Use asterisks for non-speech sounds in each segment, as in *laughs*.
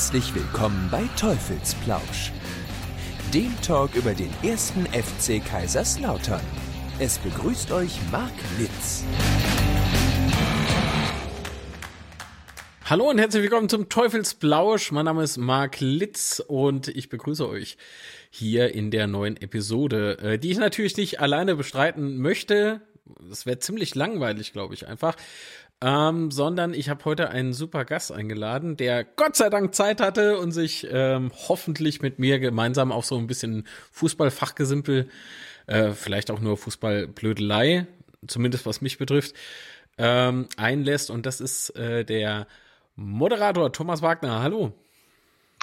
Herzlich willkommen bei Teufelsplausch, dem Talk über den ersten FC Kaiserslautern. Es begrüßt euch Marc Litz. Hallo und herzlich willkommen zum Teufelsplausch. Mein Name ist Marc Litz und ich begrüße euch hier in der neuen Episode, äh, die ich natürlich nicht alleine bestreiten möchte. Das wäre ziemlich langweilig, glaube ich, einfach. Ähm, sondern ich habe heute einen super Gast eingeladen, der Gott sei Dank Zeit hatte und sich ähm, hoffentlich mit mir gemeinsam auf so ein bisschen Fußballfachgesimpel, äh, vielleicht auch nur Fußballblödelei, zumindest was mich betrifft, ähm, einlässt. Und das ist äh, der Moderator Thomas Wagner. Hallo.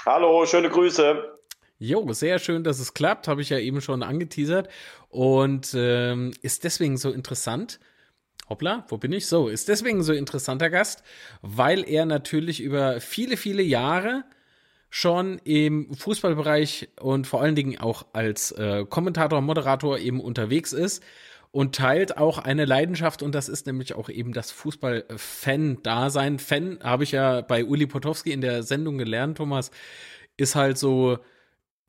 Hallo, schöne Grüße. Jo, sehr schön, dass es klappt, habe ich ja eben schon angeteasert und ähm, ist deswegen so interessant. Hoppla, wo bin ich? So, ist deswegen so interessanter Gast, weil er natürlich über viele, viele Jahre schon im Fußballbereich und vor allen Dingen auch als äh, Kommentator, Moderator eben unterwegs ist und teilt auch eine Leidenschaft und das ist nämlich auch eben das Fußball-Fan-Dasein. Fan habe ich ja bei Uli Potowski in der Sendung gelernt, Thomas, ist halt so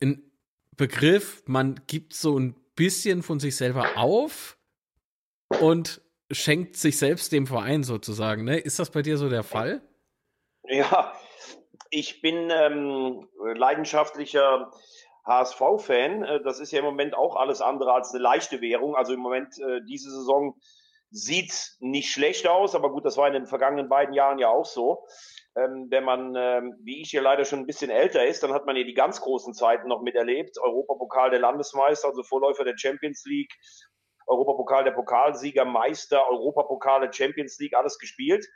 ein Begriff, man gibt so ein bisschen von sich selber auf und schenkt sich selbst dem Verein sozusagen. Ne? Ist das bei dir so der Fall? Ja, ich bin ähm, leidenschaftlicher HSV-Fan. Äh, das ist ja im Moment auch alles andere als eine leichte Währung. Also im Moment, äh, diese Saison sieht nicht schlecht aus, aber gut, das war in den vergangenen beiden Jahren ja auch so. Ähm, wenn man, ähm, wie ich hier leider schon ein bisschen älter ist, dann hat man ja die ganz großen Zeiten noch miterlebt. Europapokal der Landesmeister, also Vorläufer der Champions League, Europapokal der Pokalsieger, Meister, Europapokale, Champions League, alles gespielt.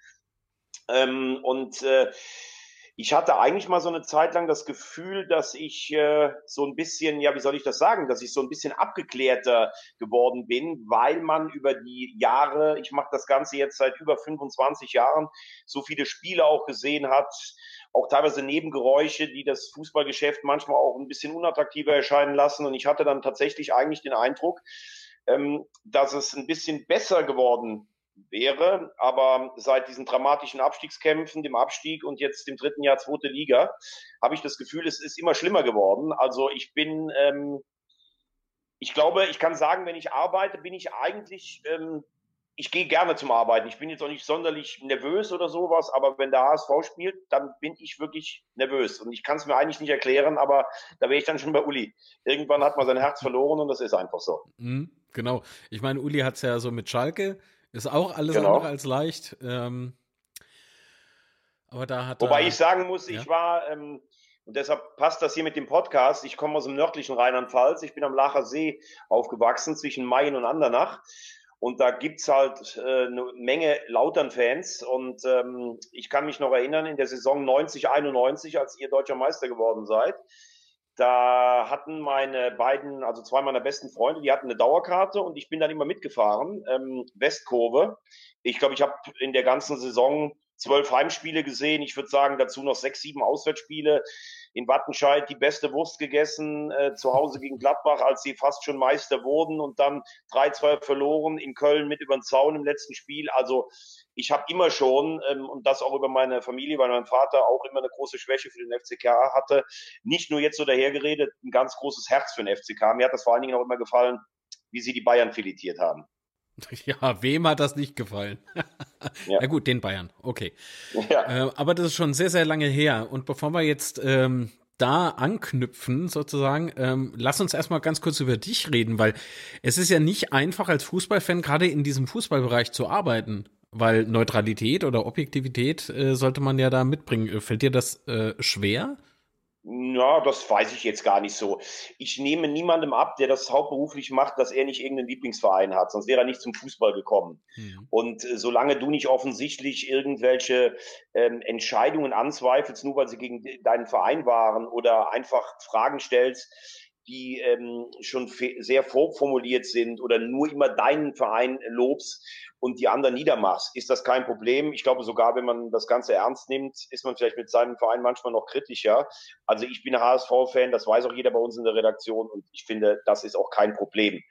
Ähm, und äh, ich hatte eigentlich mal so eine Zeit lang das Gefühl, dass ich äh, so ein bisschen, ja, wie soll ich das sagen, dass ich so ein bisschen abgeklärter geworden bin, weil man über die Jahre, ich mache das Ganze jetzt seit über 25 Jahren, so viele Spiele auch gesehen hat, auch teilweise Nebengeräusche, die das Fußballgeschäft manchmal auch ein bisschen unattraktiver erscheinen lassen. Und ich hatte dann tatsächlich eigentlich den Eindruck, ähm, dass es ein bisschen besser geworden wäre. Aber seit diesen dramatischen Abstiegskämpfen, dem Abstieg und jetzt dem dritten Jahr zweite Liga, habe ich das Gefühl, es ist immer schlimmer geworden. Also ich bin, ähm, ich glaube, ich kann sagen, wenn ich arbeite, bin ich eigentlich, ähm, ich gehe gerne zum Arbeiten. Ich bin jetzt auch nicht sonderlich nervös oder sowas, aber wenn der HSV spielt, dann bin ich wirklich nervös. Und ich kann es mir eigentlich nicht erklären, aber da wäre ich dann schon bei Uli. Irgendwann hat man sein Herz verloren und das ist einfach so. Mhm, genau. Ich meine, Uli hat es ja so mit Schalke ist auch alles genau. andere als leicht. Ähm, aber da hat Wobei er, ich sagen muss, ja. ich war, ähm, und deshalb passt das hier mit dem Podcast, ich komme aus dem nördlichen Rheinland-Pfalz, ich bin am Lacher See aufgewachsen, zwischen Main und Andernach. Und da gibt's halt äh, eine Menge Lautern-Fans. Und ähm, ich kann mich noch erinnern, in der Saison 90, 91, als ihr deutscher Meister geworden seid, da hatten meine beiden, also zwei meiner besten Freunde, die hatten eine Dauerkarte und ich bin dann immer mitgefahren, ähm, Westkurve. Ich glaube, ich habe in der ganzen Saison zwölf Heimspiele gesehen. Ich würde sagen, dazu noch sechs, sieben Auswärtsspiele. In Wattenscheid die beste Wurst gegessen, äh, zu Hause gegen Gladbach, als sie fast schon Meister wurden und dann 3-2 verloren in Köln mit über den Zaun im letzten Spiel. Also ich habe immer schon, ähm, und das auch über meine Familie, weil mein Vater auch immer eine große Schwäche für den FCK hatte, nicht nur jetzt so dahergeredet, ein ganz großes Herz für den FCK. Mir hat das vor allen Dingen auch immer gefallen, wie sie die Bayern filetiert haben. *laughs* Ja, wem hat das nicht gefallen? *laughs* ja. *laughs* Na gut, den Bayern, okay. Ja. Äh, aber das ist schon sehr, sehr lange her. Und bevor wir jetzt ähm, da anknüpfen, sozusagen, ähm, lass uns erstmal ganz kurz über dich reden, weil es ist ja nicht einfach als Fußballfan gerade in diesem Fußballbereich zu arbeiten. Weil Neutralität oder Objektivität äh, sollte man ja da mitbringen. Fällt dir das äh, schwer? Ja, das weiß ich jetzt gar nicht so. Ich nehme niemandem ab, der das hauptberuflich macht, dass er nicht irgendeinen Lieblingsverein hat, sonst wäre er nicht zum Fußball gekommen. Mhm. Und äh, solange du nicht offensichtlich irgendwelche ähm, Entscheidungen anzweifelst, nur weil sie gegen deinen Verein waren oder einfach Fragen stellst, die ähm, schon sehr vorformuliert sind oder nur immer deinen Verein lobst und die anderen niedermachst, ist das kein Problem. Ich glaube sogar, wenn man das Ganze ernst nimmt, ist man vielleicht mit seinem Verein manchmal noch kritischer. Also ich bin HSV-Fan, das weiß auch jeder bei uns in der Redaktion und ich finde, das ist auch kein Problem.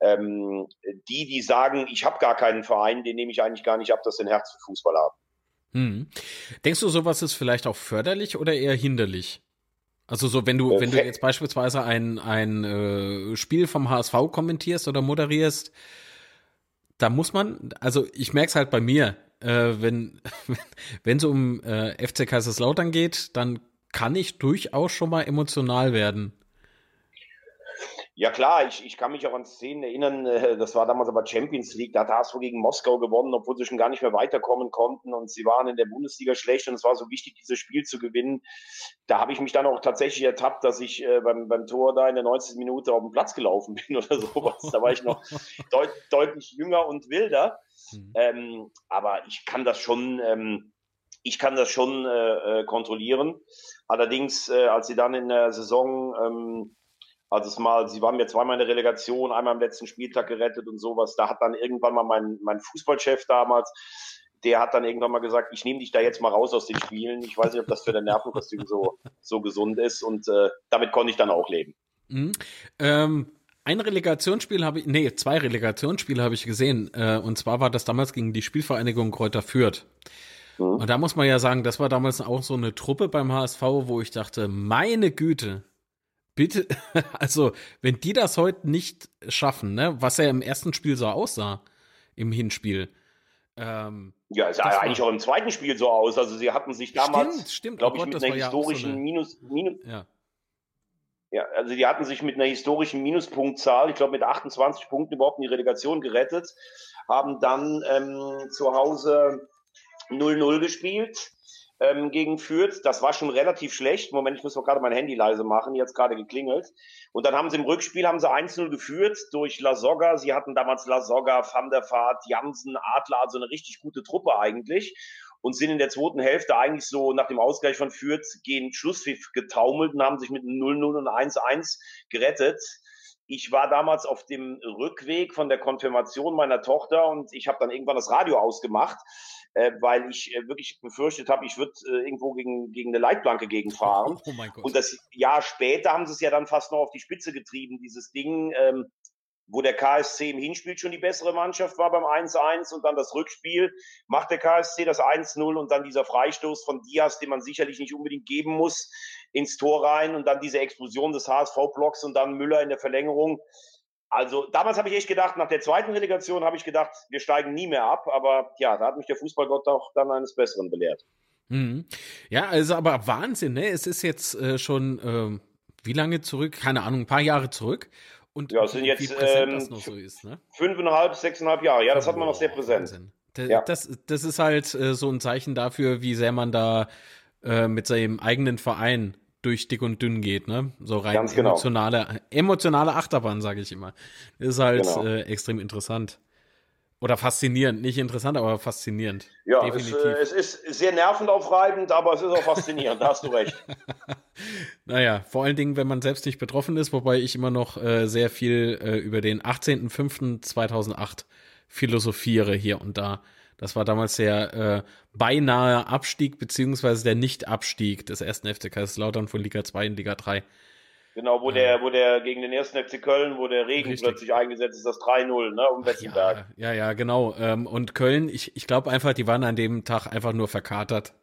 Ähm, die, die sagen, ich habe gar keinen Verein, den nehme ich eigentlich gar nicht ab, dass sie ein Herz für Fußball haben. Hm. Denkst du, sowas ist vielleicht auch förderlich oder eher hinderlich? Also so, wenn du, wenn du jetzt beispielsweise ein, ein äh, Spiel vom HSV kommentierst oder moderierst, da muss man, also ich merke es halt bei mir, äh, wenn *laughs* wenn es um äh, FC Kaiserslautern geht, dann kann ich durchaus schon mal emotional werden. Ja klar, ich, ich kann mich auch an Szenen erinnern, äh, das war damals aber Champions League, da hat HSV gegen Moskau gewonnen, obwohl sie schon gar nicht mehr weiterkommen konnten und sie waren in der Bundesliga schlecht und es war so wichtig, dieses Spiel zu gewinnen. Da habe ich mich dann auch tatsächlich ertappt, dass ich äh, beim, beim Tor da in der 90. Minute auf den Platz gelaufen *laughs* bin oder sowas. Da war ich noch *laughs* deut deutlich jünger und wilder. Mhm. Ähm, aber ich kann das schon, ähm, ich kann das schon äh, äh kontrollieren. Allerdings, äh, als sie dann in der Saison ähm, also es mal, sie waren mir zweimal in der Relegation, einmal am letzten Spieltag gerettet und sowas. Da hat dann irgendwann mal mein, mein Fußballchef damals, der hat dann irgendwann mal gesagt, ich nehme dich da jetzt mal raus aus den Spielen. Ich weiß nicht, ob das für dein Nervenkostüm so, so gesund ist. Und äh, damit konnte ich dann auch leben. Mhm. Ähm, ein Relegationsspiel habe ich, nee, zwei Relegationsspiele habe ich gesehen. Äh, und zwar war das damals gegen die Spielvereinigung Kräuter Fürth. Mhm. Und da muss man ja sagen, das war damals auch so eine Truppe beim HSV, wo ich dachte, meine Güte, bitte, *laughs* also, wenn die das heute nicht schaffen, ne, was ja im ersten Spiel so aussah, im Hinspiel. Ähm, ja, es sah ja eigentlich auch im zweiten Spiel so aus. Also, sie hatten sich damals, glaube oh ich, mit einer historischen so eine, Minus, Minus, ja. Ja, also die hatten sich mit einer historischen Minuspunktzahl, ich glaube mit 28 Punkten überhaupt in die Relegation gerettet, haben dann ähm, zu Hause 0-0 gespielt ähm, gegen Fürth. Das war schon relativ schlecht. Moment, ich muss doch gerade mein Handy leise machen. Jetzt gerade geklingelt. Und dann haben sie im Rückspiel haben sie 1-0 geführt durch La Soga. Sie hatten damals La Soga, Van der Vaart, Jansen, Adler, also eine richtig gute Truppe eigentlich. Und sind in der zweiten Hälfte eigentlich so nach dem Ausgleich von Fürth gegen Schlusspfiff getaumelt und haben sich mit 0-0 und 1-1 gerettet ich war damals auf dem Rückweg von der Konfirmation meiner Tochter und ich habe dann irgendwann das Radio ausgemacht äh, weil ich äh, wirklich befürchtet habe, ich würde äh, irgendwo gegen, gegen eine Leitplanke gegenfahren. *laughs* Oh mein Gott. Und das Jahr später haben sie es ja dann fast noch auf die Spitze getrieben, dieses Ding, ähm, wo der KSC im Hinspiel schon die bessere Mannschaft war beim 1-1 und dann das Rückspiel macht der KSC das 1-0 und dann dieser Freistoß von Diaz, den man sicherlich nicht unbedingt geben muss, ins Tor rein und dann diese Explosion des HSV-Blocks und dann Müller in der Verlängerung. Also damals habe ich echt gedacht, nach der zweiten Relegation habe ich gedacht, wir steigen nie mehr ab. Aber ja, da hat mich der Fußballgott auch dann eines Besseren belehrt. Mhm. Ja, also aber Wahnsinn, ne? Es ist jetzt äh, schon äh, wie lange zurück? Keine Ahnung, ein paar Jahre zurück. Und ja, es sind jetzt ähm, so ist, ne? fünfeinhalb, sechseinhalb Jahre. Ja, das oh, hat man noch sehr präsent. Das, ja. das, das ist halt äh, so ein Zeichen dafür, wie sehr man da äh, mit seinem eigenen Verein durch dick und dünn geht, ne? So rein Ganz genau. emotionale, emotionale Achterbahn, sage ich immer. Ist halt genau. äh, extrem interessant. Oder faszinierend, nicht interessant, aber faszinierend. Ja, es, äh, es, ist sehr nervenaufreibend, aber es ist auch faszinierend, da hast du recht. *laughs* naja, vor allen Dingen, wenn man selbst nicht betroffen ist, wobei ich immer noch äh, sehr viel äh, über den 18.05.2008 philosophiere hier und da. Das war damals der äh, beinahe Abstieg beziehungsweise der Nicht-Abstieg des ersten FC Kaiserslautern von Liga 2 in Liga 3. Genau, wo der, wo der gegen den ersten FC Köln, wo der Regen Richtig. plötzlich eingesetzt ist, das 3-0, ne, um Wetzenberg. Ja, ja, ja, genau. Ähm, und Köln, ich, ich glaube einfach, die waren an dem Tag einfach nur verkatert.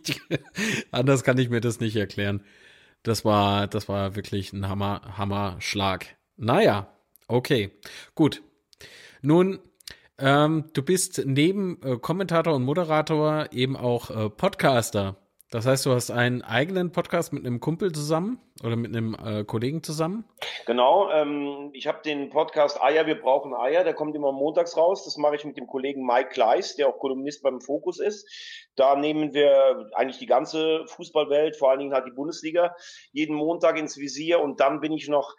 *laughs* Anders kann ich mir das nicht erklären. Das war, das war wirklich ein Hammer, Hammer-Schlag. Naja, okay, gut. Nun ähm, du bist neben äh, Kommentator und Moderator eben auch äh, Podcaster. Das heißt, du hast einen eigenen Podcast mit einem Kumpel zusammen oder mit einem äh, Kollegen zusammen? Genau, ähm, ich habe den Podcast Eier, wir brauchen Eier, der kommt immer montags raus. Das mache ich mit dem Kollegen Mike Kleiss, der auch Kolumnist beim Fokus ist. Da nehmen wir eigentlich die ganze Fußballwelt, vor allen Dingen halt die Bundesliga, jeden Montag ins Visier und dann bin ich noch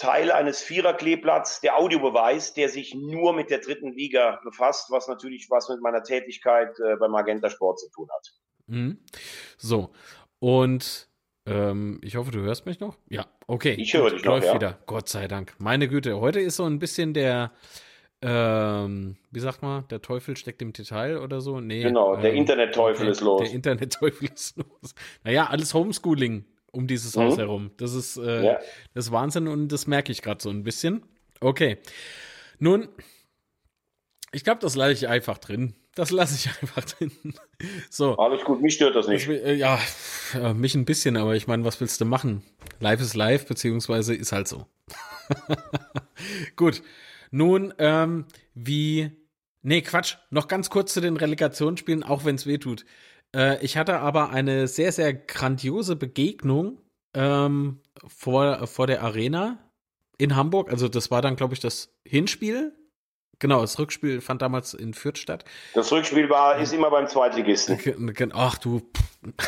Teil eines Viererkleeblatts, der Audiobeweis, der sich nur mit der dritten Liga befasst, was natürlich was mit meiner Tätigkeit äh, beim Magenta Sport zu tun hat. Mhm. So, und ähm, ich hoffe, du hörst mich noch. Ja, okay. Ich höre dich noch, läuft ja. wieder. Gott sei Dank. Meine Güte, heute ist so ein bisschen der, ähm, wie sagt man, der Teufel steckt im Detail oder so? Nee. Genau, der ähm, Internet-Teufel okay, ist los. Der Internet-Teufel *laughs* ist los. Naja, alles Homeschooling um dieses mhm. Haus herum. Das ist, äh, ja. das ist Wahnsinn und das merke ich gerade so ein bisschen. Okay. Nun, ich glaube, das lasse ich einfach drin. das lasse ich *laughs* einfach drin. So. Alles gut, mich stört das nicht. Das, äh, ja, mich ein bisschen, aber ich meine, was willst du machen? Live ist live, beziehungsweise ist halt so. *laughs* gut. Nun, ähm, wie. Nee, Quatsch. Noch ganz kurz zu den Relegationsspielen, auch wenn es weh tut. Äh, ich hatte aber eine sehr, sehr grandiose Begegnung ähm, vor, vor der Arena in Hamburg. Also, das war dann, glaube ich, das Hinspiel Genau, das Rückspiel fand damals in Fürth statt. Das Rückspiel war, ist immer beim Zweitligisten. Ach du,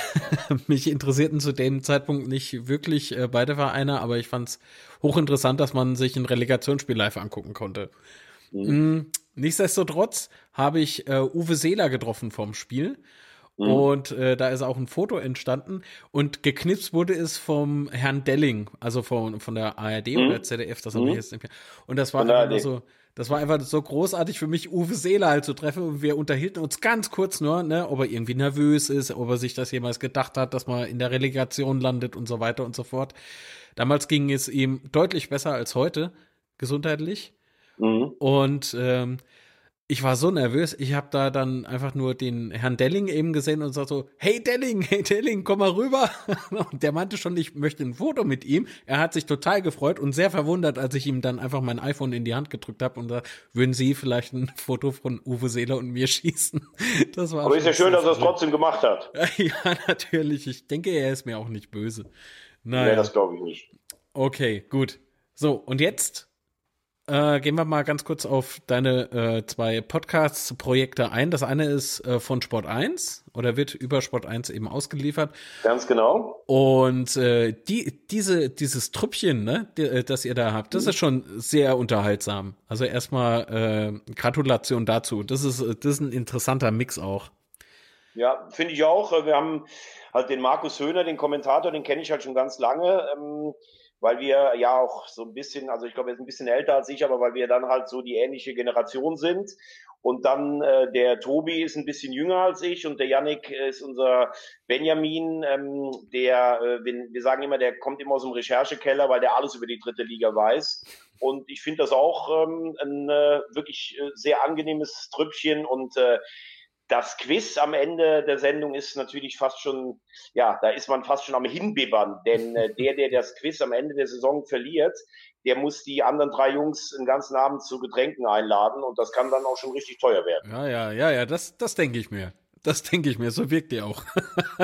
*laughs* mich interessierten zu dem Zeitpunkt nicht wirklich äh, beide Vereine, aber ich fand es hochinteressant, dass man sich ein Relegationsspiel live angucken konnte. Mhm. Mm, nichtsdestotrotz habe ich äh, Uwe Seeler getroffen vom Spiel. Mhm. Und äh, da ist auch ein Foto entstanden. Und geknipst wurde es vom Herrn Delling, also von, von der ARD mhm. oder ZDF, das habe ich mhm. jetzt nicht mehr. Und das war einfach so, das war einfach so großartig für mich, Uwe Seeler halt zu treffen. Und wir unterhielten uns ganz kurz nur, ne, ob er irgendwie nervös ist, ob er sich das jemals gedacht hat, dass man in der Relegation landet und so weiter und so fort. Damals ging es ihm deutlich besser als heute, gesundheitlich. Mhm. Und ähm, ich war so nervös, ich habe da dann einfach nur den Herrn Delling eben gesehen und sagte so, hey Delling, *laughs* hey Delling, komm mal rüber. *laughs* Und der meinte schon, ich möchte ein Foto mit ihm. Er hat sich total gefreut und sehr verwundert, als ich ihm dann einfach mein iPhone in die Hand gedrückt habe und da würden Sie vielleicht ein Foto von Uwe Seeler und mir *laughs* schießen. Das war Aber ist ja schön, dass er es trotzdem gemacht hat. ja, natürlich. Ich denke, er ist mir auch nicht böse. Naja. Nee, das glaube ich nicht. Okay, gut. So, und jetzt äh, gehen wir mal ganz kurz auf deine äh, zwei Podcasts-Projekte ein. Das eine ist äh, von Sport 1 oder wird über Sport 1 eben ausgeliefert. Ganz genau. Und äh, die, diese, dieses Trüppchen, ne, die, äh, das ihr da habt, das mhm. ist schon sehr unterhaltsam. Also erstmal Gratulation dazu. Das ist, das ist ein interessanter Mix auch. Ja, finde ich auch. Wir haben halt den Markus Höhner, den Kommentator, den kenne ich halt schon ganz lange. Ähm, weil wir ja auch so ein bisschen, also ich glaube, er ist ein bisschen älter als ich, aber weil wir dann halt so die ähnliche Generation sind. Und dann äh, der Tobi ist ein bisschen jünger als ich und der Yannick ist unser Benjamin, ähm, der, äh, wir sagen immer, der kommt immer aus dem Recherchekeller, weil der alles über die dritte Liga weiß. Und ich finde das auch ähm, ein äh, wirklich äh, sehr angenehmes Trüppchen und äh, das Quiz am Ende der Sendung ist natürlich fast schon, ja, da ist man fast schon am Hinbibbern, denn äh, *laughs* der, der das Quiz am Ende der Saison verliert, der muss die anderen drei Jungs den ganzen Abend zu Getränken einladen und das kann dann auch schon richtig teuer werden. Ja, ja, ja, ja, das, das denke ich mir. Das denke ich mir, so wirkt ihr auch.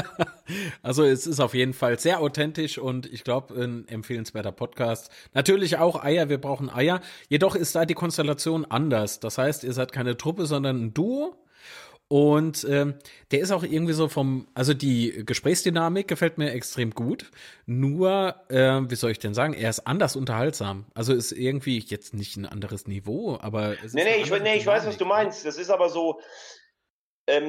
*laughs* also es ist auf jeden Fall sehr authentisch und ich glaube ein empfehlenswerter Podcast. Natürlich auch Eier, wir brauchen Eier. Jedoch ist da die Konstellation anders. Das heißt, ihr seid keine Truppe, sondern ein Duo. Und ähm, der ist auch irgendwie so vom, also die Gesprächsdynamik gefällt mir extrem gut. Nur, äh, wie soll ich denn sagen, er ist anders unterhaltsam. Also ist irgendwie jetzt nicht ein anderes Niveau, aber es nee, nee, ich, nee, ich weiß, was du meinst. Das ist aber so,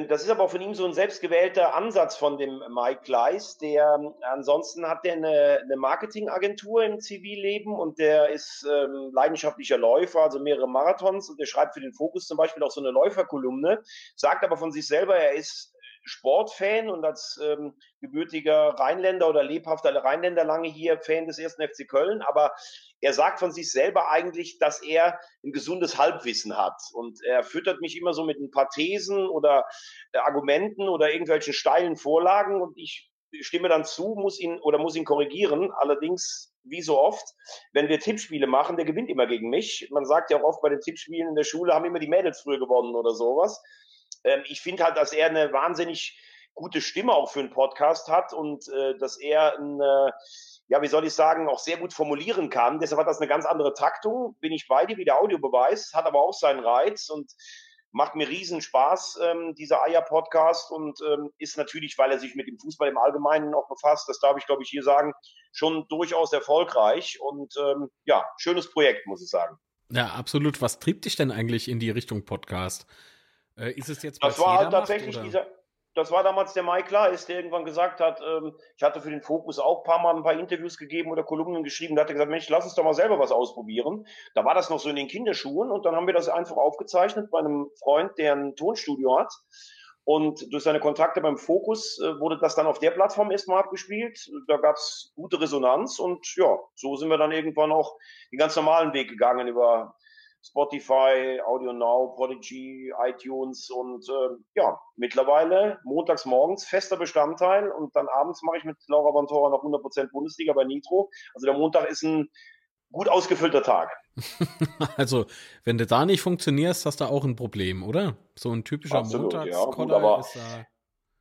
das ist aber auch von ihm so ein selbstgewählter Ansatz von dem Mike Gleis, der ansonsten hat der eine, eine Marketingagentur im Zivilleben und der ist ähm, leidenschaftlicher Läufer, also mehrere Marathons und der schreibt für den Fokus zum Beispiel auch so eine Läuferkolumne, sagt aber von sich selber, er ist Sportfan und als ähm, gebürtiger Rheinländer oder lebhafter Rheinländer lange hier Fan des ersten FC Köln, aber er sagt von sich selber eigentlich, dass er ein gesundes Halbwissen hat und er füttert mich immer so mit ein paar Thesen oder äh, Argumenten oder irgendwelchen steilen Vorlagen und ich stimme dann zu, muss ihn oder muss ihn korrigieren. Allerdings wie so oft, wenn wir Tippspiele machen, der gewinnt immer gegen mich. Man sagt ja auch oft bei den Tippspielen in der Schule haben immer die Mädels früher gewonnen oder sowas. Ähm, ich finde halt, dass er eine wahnsinnig gute Stimme auch für einen Podcast hat und äh, dass er eine, ja, wie soll ich sagen, auch sehr gut formulieren kann. Deshalb hat das eine ganz andere Taktung. Bin ich bei dir wie der Audiobeweis, hat aber auch seinen Reiz und macht mir riesen Spaß, ähm, dieser Eier-Podcast und ähm, ist natürlich, weil er sich mit dem Fußball im Allgemeinen auch befasst, das darf ich, glaube ich, hier sagen, schon durchaus erfolgreich und ähm, ja, schönes Projekt, muss ich sagen. Ja, absolut. Was trieb dich denn eigentlich in die Richtung Podcast? Äh, ist es jetzt Das war halt tatsächlich macht, dieser. Das war damals der Mike Leis, der irgendwann gesagt hat, ähm, ich hatte für den Fokus auch ein paar Mal ein paar Interviews gegeben oder Kolumnen geschrieben, da hat er gesagt, Mensch, lass uns doch mal selber was ausprobieren. Da war das noch so in den Kinderschuhen und dann haben wir das einfach aufgezeichnet bei einem Freund, der ein Tonstudio hat. Und durch seine Kontakte beim Fokus äh, wurde das dann auf der Plattform erstmal abgespielt. Da gab es gute Resonanz und ja, so sind wir dann irgendwann auch den ganz normalen Weg gegangen über Spotify, Audio Now, Prodigy, iTunes und äh, ja, mittlerweile montags morgens fester Bestandteil und dann abends mache ich mit Laura Bantora noch 100% Bundesliga bei Nitro. Also der Montag ist ein gut ausgefüllter Tag. *laughs* also, wenn du da nicht funktionierst, hast du auch ein Problem, oder? So ein typischer Montagskoller ja, ist da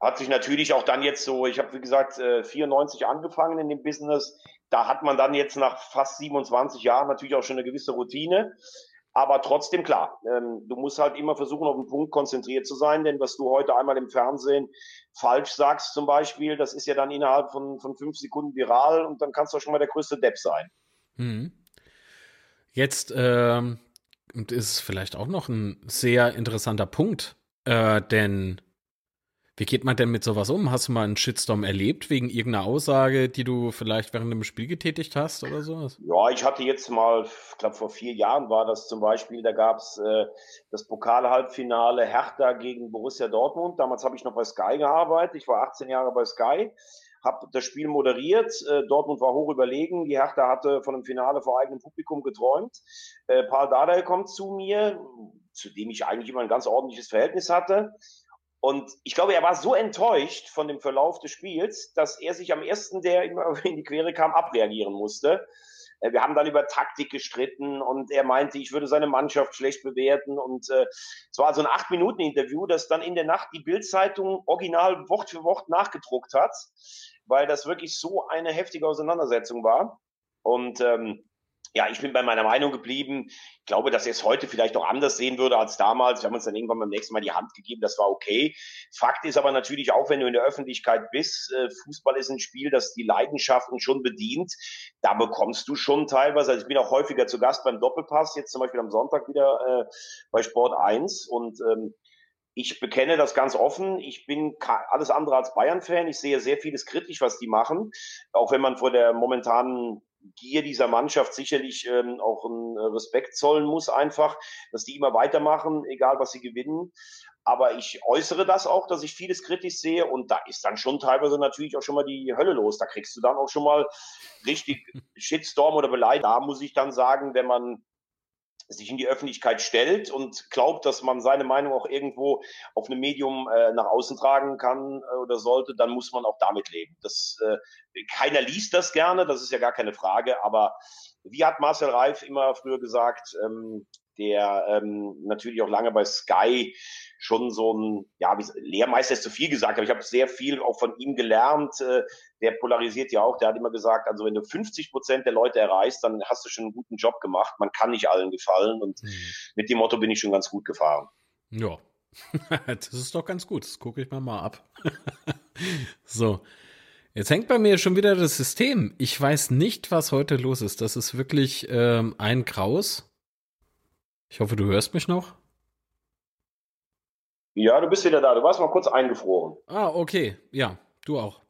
hat sich natürlich auch dann jetzt so, ich habe wie gesagt 94 äh, angefangen in dem Business, da hat man dann jetzt nach fast 27 Jahren natürlich auch schon eine gewisse Routine. Aber trotzdem klar, ähm, du musst halt immer versuchen, auf den Punkt konzentriert zu sein, denn was du heute einmal im Fernsehen falsch sagst zum Beispiel, das ist ja dann innerhalb von, von fünf Sekunden viral und dann kannst du schon mal der größte Depp sein. Hm. Jetzt ähm, ist vielleicht auch noch ein sehr interessanter Punkt, äh, denn wie geht man denn mit sowas um? Hast du mal einen Shitstorm erlebt wegen irgendeiner Aussage, die du vielleicht während dem Spiel getätigt hast oder sowas? Ja, ich hatte jetzt mal, ich glaube vor vier Jahren war das zum Beispiel, da gab es äh, das Pokal-Halbfinale Hertha gegen Borussia Dortmund. Damals habe ich noch bei Sky gearbeitet. Ich war 18 Jahre bei Sky habe das Spiel moderiert. Äh, Dortmund war hoch überlegen. Die Hertha hatte von einem Finale vor eigenem Publikum geträumt. Äh, Paul Dardai kommt zu mir, zu dem ich eigentlich immer ein ganz ordentliches Verhältnis hatte. Und ich glaube, er war so enttäuscht von dem Verlauf des Spiels, dass er sich am ersten, der *laughs* in die Quere kam, abreagieren musste. Äh, wir haben dann über Taktik gestritten und er meinte, ich würde seine Mannschaft schlecht bewerten. Und äh, es war so ein Acht-Minuten-Interview, das dann in der Nacht die Bildzeitung original Wort für Wort nachgedruckt hat, weil das wirklich so eine heftige Auseinandersetzung war. Und ähm, ja, ich bin bei meiner Meinung geblieben. Ich glaube, dass er es heute vielleicht auch anders sehen würde als damals. Wir haben uns dann irgendwann beim nächsten Mal die Hand gegeben, das war okay. Fakt ist aber natürlich auch, wenn du in der Öffentlichkeit bist, äh, Fußball ist ein Spiel, das die Leidenschaften schon bedient. Da bekommst du schon teilweise, also ich bin auch häufiger zu Gast beim Doppelpass, jetzt zum Beispiel am Sonntag wieder äh, bei Sport 1 und ähm, ich bekenne das ganz offen. Ich bin alles andere als Bayern-Fan. Ich sehe sehr vieles kritisch, was die machen. Auch wenn man vor der momentanen Gier dieser Mannschaft sicherlich ähm, auch einen Respekt zollen muss, einfach, dass die immer weitermachen, egal was sie gewinnen. Aber ich äußere das auch, dass ich vieles kritisch sehe und da ist dann schon teilweise natürlich auch schon mal die Hölle los. Da kriegst du dann auch schon mal richtig Shitstorm oder Beleidigung. Da muss ich dann sagen, wenn man sich in die Öffentlichkeit stellt und glaubt, dass man seine Meinung auch irgendwo auf einem Medium äh, nach außen tragen kann äh, oder sollte, dann muss man auch damit leben. Das, äh, keiner liest das gerne, das ist ja gar keine Frage, aber wie hat Marcel Reif immer früher gesagt, ähm, der ähm, natürlich auch lange bei Sky schon so ein, ja, wie, Lehrmeister ist zu viel gesagt, aber ich habe sehr viel auch von ihm gelernt. Äh, der polarisiert ja auch, der hat immer gesagt, also wenn du 50 Prozent der Leute erreichst, dann hast du schon einen guten Job gemacht. Man kann nicht allen gefallen und mhm. mit dem Motto bin ich schon ganz gut gefahren. Ja, *laughs* das ist doch ganz gut. Das gucke ich mir mal ab. *laughs* so. Jetzt hängt bei mir schon wieder das System. Ich weiß nicht, was heute los ist. Das ist wirklich ähm, ein Kraus. Ich hoffe, du hörst mich noch. Ja, du bist wieder da. Du warst mal kurz eingefroren. Ah, okay. Ja, du auch.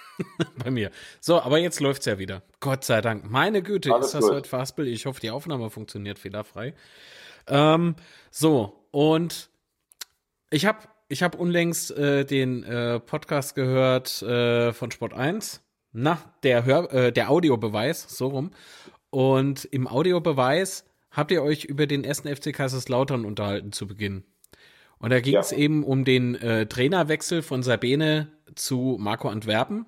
*laughs* Bei mir. So, aber jetzt läuft's ja wieder. Gott sei Dank. Meine Güte, Alles ist das gut. heute verhaspelt. Ich hoffe, die Aufnahme funktioniert fehlerfrei. Ähm, so, und ich habe ich hab unlängst äh, den äh, Podcast gehört äh, von Sport 1. Na, der, Hör, äh, der Audiobeweis, so rum. Und im Audiobeweis habt ihr euch über den ersten FC Kaiserslautern unterhalten zu Beginn. Und da ging es ja. eben um den äh, Trainerwechsel von Sabine zu Marco Antwerpen.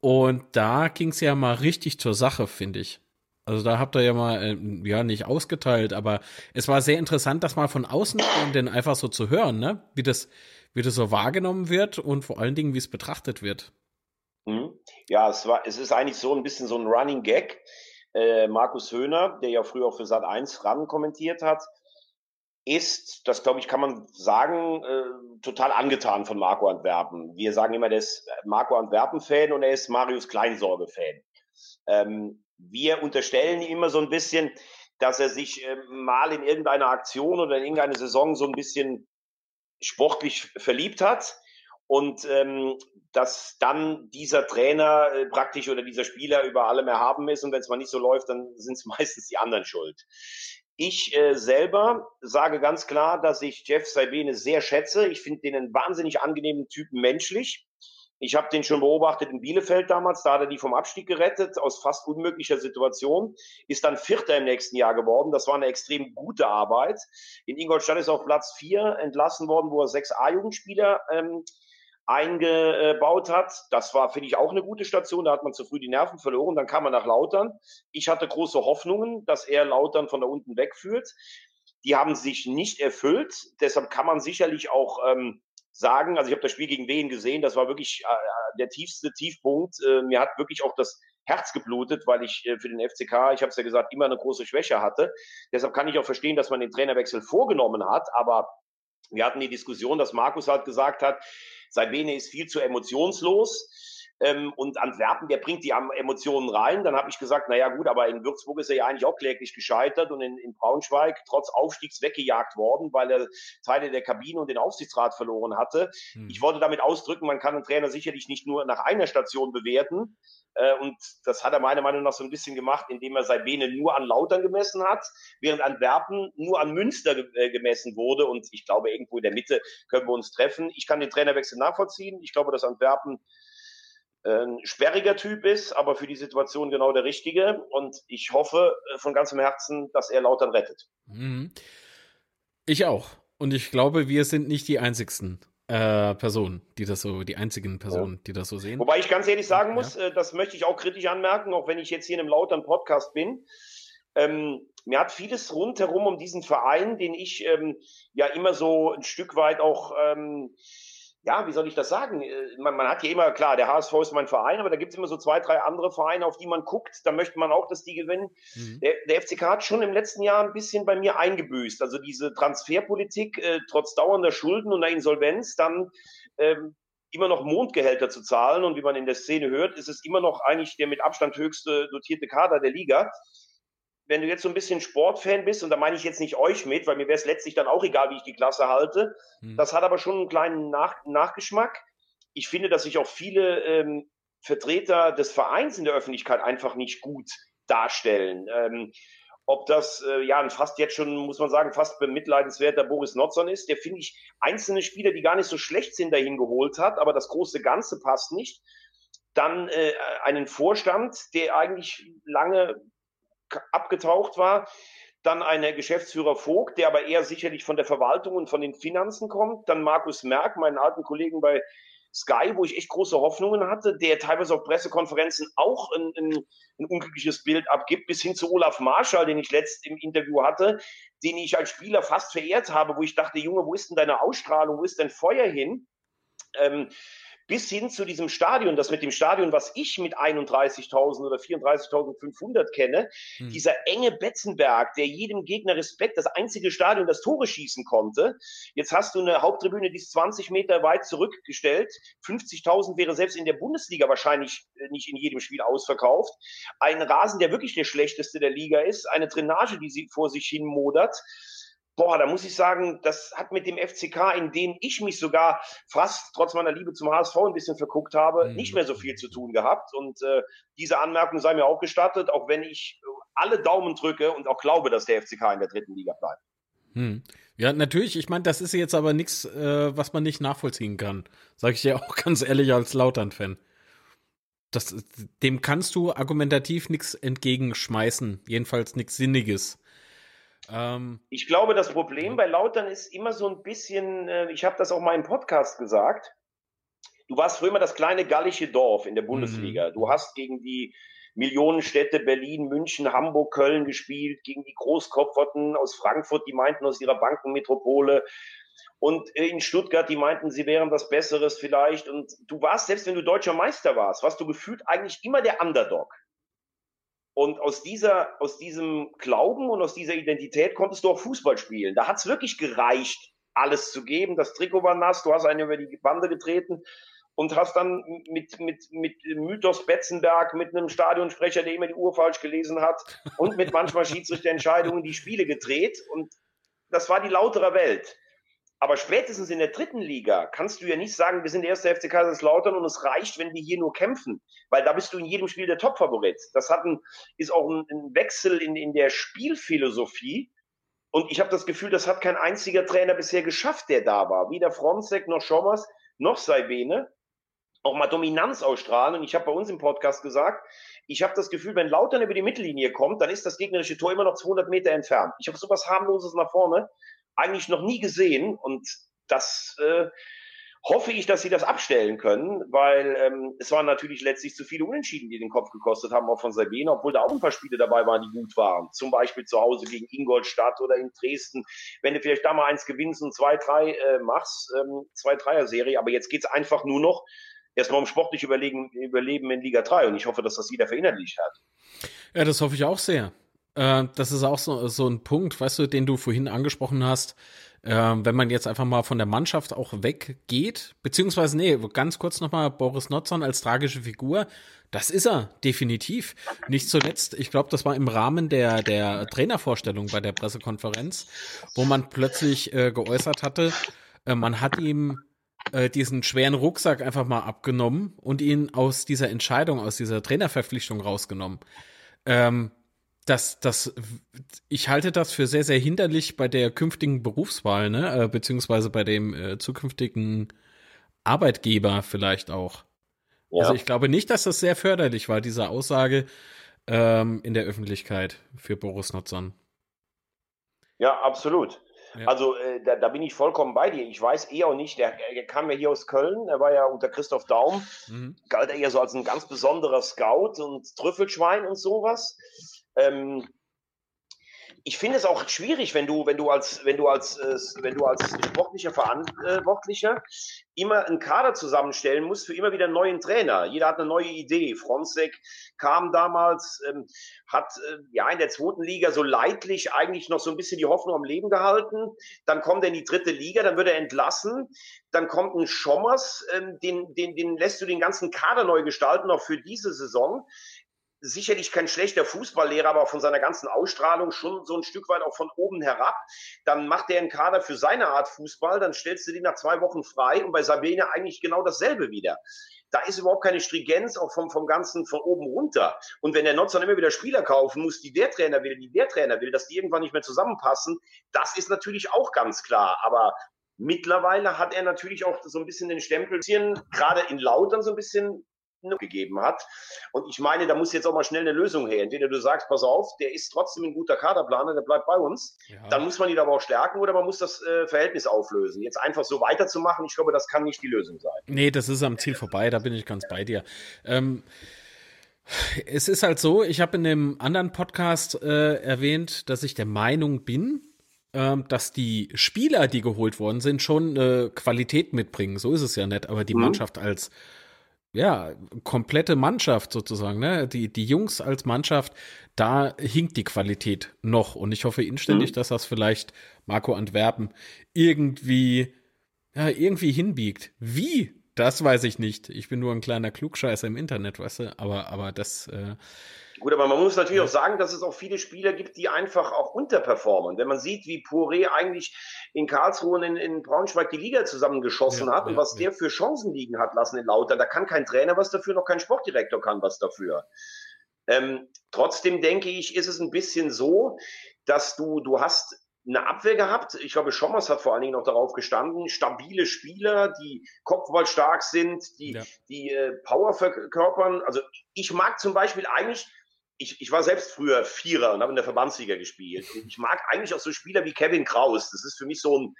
Und da ging es ja mal richtig zur Sache, finde ich. Also da habt ihr ja mal, äh, ja, nicht ausgeteilt, aber es war sehr interessant, das mal von außen denn einfach so zu hören, ne? Wie das, wie das so wahrgenommen wird und vor allen Dingen, wie es betrachtet wird. Mhm. Ja, es war, es ist eigentlich so ein bisschen so ein Running Gag äh, Markus Höhner, der ja früher auch für Sat 1 ran kommentiert hat, ist, das glaube ich, kann man sagen, äh, total angetan von Marco Antwerpen. Wir sagen immer, der ist Marco Antwerpen-Fan und er ist Marius Kleinsorge-Fan. Ähm, wir unterstellen ihm immer so ein bisschen, dass er sich äh, mal in irgendeiner Aktion oder in irgendeiner Saison so ein bisschen sportlich verliebt hat und ähm, dass dann dieser Trainer äh, praktisch oder dieser Spieler über allem erhaben ist und wenn es mal nicht so läuft, dann sind es *laughs* meistens die anderen schuld. Ich äh, selber sage ganz klar, dass ich Jeff Saibene sehr schätze. Ich finde den einen wahnsinnig angenehmen Typen menschlich. Ich habe den schon beobachtet in Bielefeld damals, da hat er die vom Abstieg gerettet, aus fast unmöglicher Situation, ist dann Vierter im nächsten Jahr geworden. Das war eine extrem gute Arbeit. In Ingolstadt ist auf Platz vier entlassen worden, wo er sechs A-Jugendspieler ähm, eingebaut hat. Das war, finde ich, auch eine gute Station. Da hat man zu früh die Nerven verloren. Dann kam er nach Lautern. Ich hatte große Hoffnungen, dass er Lautern von da unten wegführt. Die haben sich nicht erfüllt. Deshalb kann man sicherlich auch ähm, sagen, also ich habe das Spiel gegen Wien gesehen, das war wirklich äh, äh, der tiefste Tiefpunkt. Äh, mir hat wirklich auch das Herz geblutet, weil ich äh, für den FCK, ich habe es ja gesagt, immer eine große Schwäche hatte. Deshalb kann ich auch verstehen, dass man den Trainerwechsel vorgenommen hat, aber wir hatten die Diskussion, dass Markus halt gesagt hat, Sabine ist viel zu emotionslos. Ähm, und Antwerpen, der bringt die Emotionen rein. Dann habe ich gesagt, naja gut, aber in Würzburg ist er ja eigentlich auch kläglich gescheitert und in, in Braunschweig trotz Aufstiegs weggejagt worden, weil er Teile der Kabine und den Aufsichtsrat verloren hatte. Hm. Ich wollte damit ausdrücken, man kann einen Trainer sicherlich nicht nur nach einer Station bewerten. Äh, und das hat er meiner Meinung nach so ein bisschen gemacht, indem er Saibene nur an Lautern gemessen hat, während Antwerpen nur an Münster äh, gemessen wurde. Und ich glaube, irgendwo in der Mitte können wir uns treffen. Ich kann den Trainerwechsel nachvollziehen. Ich glaube, dass Antwerpen ein sperriger Typ ist, aber für die Situation genau der richtige. Und ich hoffe äh, von ganzem Herzen, dass er Lautern rettet. Mhm. Ich auch. Und ich glaube, wir sind nicht die einzigsten äh, Personen, die das so, die einzigen Personen, ja. die das so sehen. Wobei ich ganz ehrlich sagen muss, ja. äh, das möchte ich auch kritisch anmerken, auch wenn ich jetzt hier in einem Lautern Podcast bin. Ähm, mir hat vieles rundherum um diesen Verein, den ich ähm, ja immer so ein Stück weit auch ähm, ja, wie soll ich das sagen? Äh, man, man, hat ja immer, klar, der HSV ist mein Verein, aber da gibt es immer so zwei, drei andere Vereine, auf die man guckt. Da möchte man auch, dass die gewinnen. Mhm. Der, der, FCK hat schon im letzten Jahr ein bisschen bei mir eingebüßt. Also diese Transferpolitik, äh, trotz dauernder Schulden und einer Insolvenz, dann ähm, immer noch Mondgehälter zu zahlen. Und wie man in der Szene hört, ist es immer noch eigentlich der mit Abstand höchste dotierte Kader der Liga wenn du jetzt so ein bisschen Sportfan bist, und da meine ich jetzt nicht euch mit, weil mir wäre es letztlich dann auch egal, wie ich die Klasse halte. Hm. Das hat aber schon einen kleinen Nach Nachgeschmack. Ich finde, dass sich auch viele ähm, Vertreter des Vereins in der Öffentlichkeit einfach nicht gut darstellen. Ähm, ob das äh, ja fast jetzt schon, muss man sagen, fast bemitleidenswerter Boris Notzon ist, der finde ich einzelne Spieler, die gar nicht so schlecht sind, dahin geholt hat, aber das große Ganze passt nicht. Dann äh, einen Vorstand, der eigentlich lange abgetaucht war. Dann ein Geschäftsführer Vogt, der aber eher sicherlich von der Verwaltung und von den Finanzen kommt. Dann Markus Merck, meinen alten Kollegen bei Sky, wo ich echt große Hoffnungen hatte, der teilweise auf Pressekonferenzen auch ein, ein, ein, unglückliches Bild abgibt, bis hin zu Olaf Marschall, den ich letzt im Interview hatte, den ich als Spieler fast verehrt habe, wo ich dachte, Junge, wo ist denn deine Ausstrahlung, wo ist dein Feuer hin? Ähm, bis hin zu diesem Stadion, das mit dem Stadion, was ich mit 31.000 oder 34.500 kenne, hm. dieser enge Betzenberg, der jedem Gegner Respekt, das einzige Stadion, das Tore schießen konnte. Jetzt hast du eine Haupttribüne, die ist 20 Meter weit zurückgestellt. 50.000 wäre selbst in der Bundesliga wahrscheinlich äh, nicht in jedem Spiel ausverkauft. Ein Rasen, der wirklich der schlechteste der Liga ist, eine Drainage, die sie vor sich hin modert boah, da muss ich sagen, das hat mit dem FCK, in dem ich mich sogar fast trotz meiner Liebe zum HSV ein bisschen verguckt habe, mhm. nicht mehr so viel zu tun gehabt. Und äh, diese Anmerkung sei mir auch gestattet, auch wenn ich alle Daumen drücke und auch glaube, dass der FCK in der dritten Liga bleibt. Hm. Ja, natürlich. Ich meine, das ist jetzt aber nichts, äh, was man nicht nachvollziehen kann. Sag ich ja auch *laughs* ganz ehrlich als Lautern-Fan. Dem kannst du argumentativ nichts entgegenschmeißen. Jedenfalls nichts Sinniges. Ähm, ich glaube, das Problem bei Lautern ist immer so ein bisschen, äh, ich habe das auch mal im Podcast gesagt, du warst früher immer das kleine gallische Dorf in der mhm. Bundesliga. Mhm. Du hast gegen die Millionenstädte Berlin, München, Hamburg, Köln gespielt, gegen die Großkopferten aus Frankfurt, die meinten aus ihrer Bankenmetropole. Und äh, in Stuttgart, die meinten, sie wären was Besseres vielleicht. Und du warst, selbst wenn du deutscher Meister warst, warst du gefühlt eigentlich immer der Underdog. Und aus dieser, aus diesem Glauben und aus dieser Identität konntest du auch Fußball spielen. Da hat es wirklich gereicht, alles zu geben. Das Trikot war nass, du hast einen über die Bande getreten und hast dann mit, mit, mit Mythos Betzenberg, mit einem Stadionsprecher, der immer die Uhr falsch gelesen hat und mit manchmal *laughs* Schiedsrichterentscheidungen die Spiele gedreht. Und das war die lautere Welt. Aber spätestens in der dritten Liga kannst du ja nicht sagen, wir sind der erste FC Kaiserslautern und es reicht, wenn wir hier nur kämpfen, weil da bist du in jedem Spiel der Topfavorit. Das hat ein, ist auch ein, ein Wechsel in, in der Spielphilosophie. Und ich habe das Gefühl, das hat kein einziger Trainer bisher geschafft, der da war. Weder Fronzek noch Schommers noch Saibene. auch mal Dominanz ausstrahlen. Und ich habe bei uns im Podcast gesagt, ich habe das Gefühl, wenn Lautern über die Mittellinie kommt, dann ist das gegnerische Tor immer noch 200 Meter entfernt. Ich habe sowas harmloses nach vorne eigentlich noch nie gesehen und das äh, hoffe ich, dass sie das abstellen können, weil ähm, es waren natürlich letztlich zu viele Unentschieden, die den Kopf gekostet haben, auch von Sabine, obwohl da auch ein paar Spiele dabei waren, die gut waren. Zum Beispiel zu Hause gegen Ingolstadt oder in Dresden. Wenn du vielleicht da mal eins gewinnst und zwei, drei äh, machst, ähm, zwei Dreier-Serie, aber jetzt geht's einfach nur noch erstmal um sportlich Überlegen, Überleben in Liga 3 und ich hoffe, dass das jeder verinnerlicht hat. Ja, das hoffe ich auch sehr. Äh, das ist auch so, so ein Punkt, weißt du, den du vorhin angesprochen hast ähm, wenn man jetzt einfach mal von der Mannschaft auch weggeht, beziehungsweise, nee, ganz kurz nochmal Boris Notzon als tragische Figur, das ist er, definitiv. Nicht zuletzt, ich glaube, das war im Rahmen der, der Trainervorstellung bei der Pressekonferenz, wo man plötzlich äh, geäußert hatte, äh, man hat ihm äh, diesen schweren Rucksack einfach mal abgenommen und ihn aus dieser Entscheidung, aus dieser Trainerverpflichtung rausgenommen. Ähm, das, das, ich halte das für sehr, sehr hinderlich bei der künftigen Berufswahl, ne, äh, beziehungsweise bei dem äh, zukünftigen Arbeitgeber vielleicht auch. Ja. Also ich glaube nicht, dass das sehr förderlich war, diese Aussage ähm, in der Öffentlichkeit für Boris Notzon. Ja, absolut. Ja. Also äh, da, da, bin ich vollkommen bei dir. Ich weiß eher auch nicht, der, der, kam ja hier aus Köln, er war ja unter Christoph Daum, mhm. galt er eher so als ein ganz besonderer Scout und Trüffelschwein und sowas. Ähm, ich finde es auch schwierig, wenn du, wenn du als, wenn du als, äh, wenn du als sportlicher Verantwortlicher immer einen Kader zusammenstellen musst für immer wieder einen neuen Trainer. Jeder hat eine neue Idee. Fronzek kam damals, ähm, hat äh, ja in der zweiten Liga so leidlich eigentlich noch so ein bisschen die Hoffnung am Leben gehalten. Dann kommt er in die dritte Liga, dann wird er entlassen. Dann kommt ein Schommers, ähm, den, den, den lässt du den ganzen Kader neu gestalten, auch für diese Saison sicherlich kein schlechter Fußballlehrer, aber von seiner ganzen Ausstrahlung schon so ein Stück weit auch von oben herab. Dann macht er einen Kader für seine Art Fußball, dann stellst du den nach zwei Wochen frei und bei Sabine eigentlich genau dasselbe wieder. Da ist überhaupt keine Stringenz auch vom, vom Ganzen von oben runter. Und wenn der Notz dann immer wieder Spieler kaufen muss, die der Trainer will, die der Trainer will, dass die irgendwann nicht mehr zusammenpassen, das ist natürlich auch ganz klar. Aber mittlerweile hat er natürlich auch so ein bisschen den Stempel, gerade in Lautern so ein bisschen gegeben hat. Und ich meine, da muss jetzt auch mal schnell eine Lösung her. Entweder du sagst, pass auf, der ist trotzdem ein guter Kaderplaner, der bleibt bei uns. Ja. Dann muss man ihn aber auch stärken oder man muss das äh, Verhältnis auflösen. Jetzt einfach so weiterzumachen, ich glaube, das kann nicht die Lösung sein. Nee, das ist am Ziel vorbei, da bin ich ganz bei dir. Ähm, es ist halt so, ich habe in dem anderen Podcast äh, erwähnt, dass ich der Meinung bin, ähm, dass die Spieler, die geholt worden sind, schon äh, Qualität mitbringen. So ist es ja nicht, aber die mhm. Mannschaft als ja, komplette Mannschaft sozusagen, ne? Die, die Jungs als Mannschaft, da hinkt die Qualität noch. Und ich hoffe inständig, mhm. dass das vielleicht Marco Antwerpen irgendwie, ja, irgendwie hinbiegt. Wie? Das weiß ich nicht. Ich bin nur ein kleiner Klugscheißer im Internet, weißt du? Aber, aber das, äh, Gut, aber man muss natürlich auch sagen, dass es auch viele Spieler gibt, die einfach auch unterperformen. Wenn man sieht, wie Poiré eigentlich in Karlsruhe und in, in Braunschweig die Liga zusammengeschossen ja, hat und was ja. der für Chancen liegen hat lassen in Lauter, da kann kein Trainer was dafür, noch kein Sportdirektor kann was dafür. Ähm, trotzdem denke ich, ist es ein bisschen so, dass du, du hast eine Abwehr gehabt. Ich glaube, Schommers hat vor allen Dingen noch darauf gestanden. Stabile Spieler, die kopfballstark sind, die, ja. die äh, Power verkörpern. Also ich mag zum Beispiel eigentlich ich, ich war selbst früher Vierer und habe in der Verbandsliga gespielt. Und ich mag eigentlich auch so Spieler wie Kevin Kraus. Das ist für mich so ein,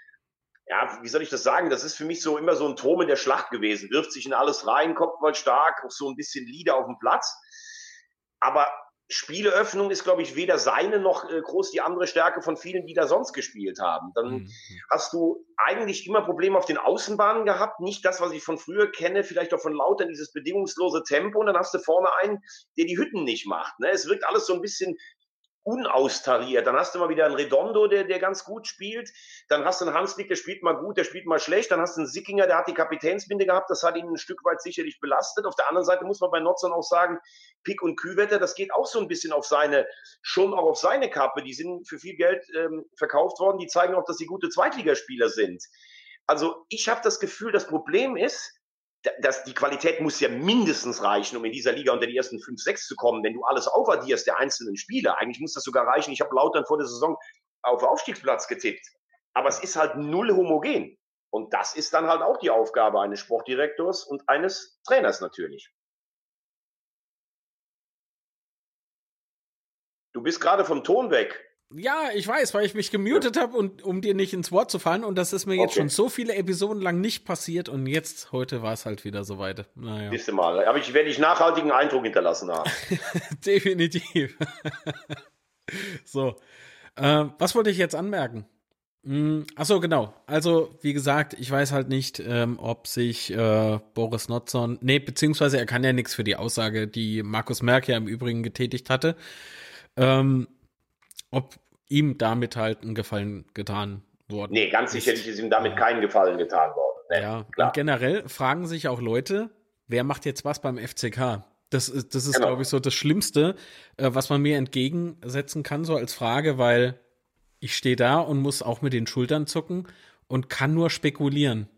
ja, wie soll ich das sagen? Das ist für mich so immer so ein Turm in der Schlacht gewesen. Wirft sich in alles rein, kommt mal stark, auch so ein bisschen Lieder auf dem Platz. Aber Spieleöffnung ist, glaube ich, weder seine noch äh, groß die andere Stärke von vielen, die da sonst gespielt haben. Dann mhm. hast du eigentlich immer Probleme auf den Außenbahnen gehabt. Nicht das, was ich von früher kenne, vielleicht auch von Lautern, dieses bedingungslose Tempo. Und dann hast du vorne einen, der die Hütten nicht macht. Ne? Es wirkt alles so ein bisschen unaustariert. Dann hast du mal wieder einen Redondo, der, der ganz gut spielt. Dann hast du einen Hanslik, der spielt mal gut, der spielt mal schlecht. Dann hast du einen Sickinger, der hat die Kapitänsbinde gehabt. Das hat ihn ein Stück weit sicherlich belastet. Auf der anderen Seite muss man bei Notzern auch sagen, Pick und Kühwetter, das geht auch so ein bisschen auf seine, schon auch auf seine Kappe. Die sind für viel Geld ähm, verkauft worden. Die zeigen auch, dass sie gute Zweitligaspieler sind. Also ich habe das Gefühl, das Problem ist, das, die Qualität muss ja mindestens reichen, um in dieser Liga unter die ersten fünf, sechs zu kommen. Wenn du alles aufaddierst der einzelnen Spieler, eigentlich muss das sogar reichen. Ich habe Lautern vor der Saison auf Aufstiegsplatz getippt. Aber es ist halt null homogen. Und das ist dann halt auch die Aufgabe eines Sportdirektors und eines Trainers natürlich. Du bist gerade vom Ton weg. Ja, ich weiß, weil ich mich gemutet habe und um dir nicht ins Wort zu fallen und das ist mir jetzt okay. schon so viele Episoden lang nicht passiert und jetzt heute war es halt wieder soweit. Naja. Du mal, aber ich werde ich nachhaltigen Eindruck hinterlassen haben. *laughs* Definitiv. *laughs* so, äh, was wollte ich jetzt anmerken? Hm, achso, genau. Also, wie gesagt, ich weiß halt nicht, ähm, ob sich äh, Boris Notzon, nee, beziehungsweise er kann ja nichts für die Aussage, die Markus Merck ja im Übrigen getätigt hatte. Ähm, ob ihm damit halt ein Gefallen getan worden Nee, ganz sicherlich ist ihm damit keinen Gefallen getan worden. Nee, ja, klar. und generell fragen sich auch Leute, wer macht jetzt was beim FCK? Das ist, das ist genau. glaube ich, so das Schlimmste, äh, was man mir entgegensetzen kann, so als Frage, weil ich stehe da und muss auch mit den Schultern zucken und kann nur spekulieren.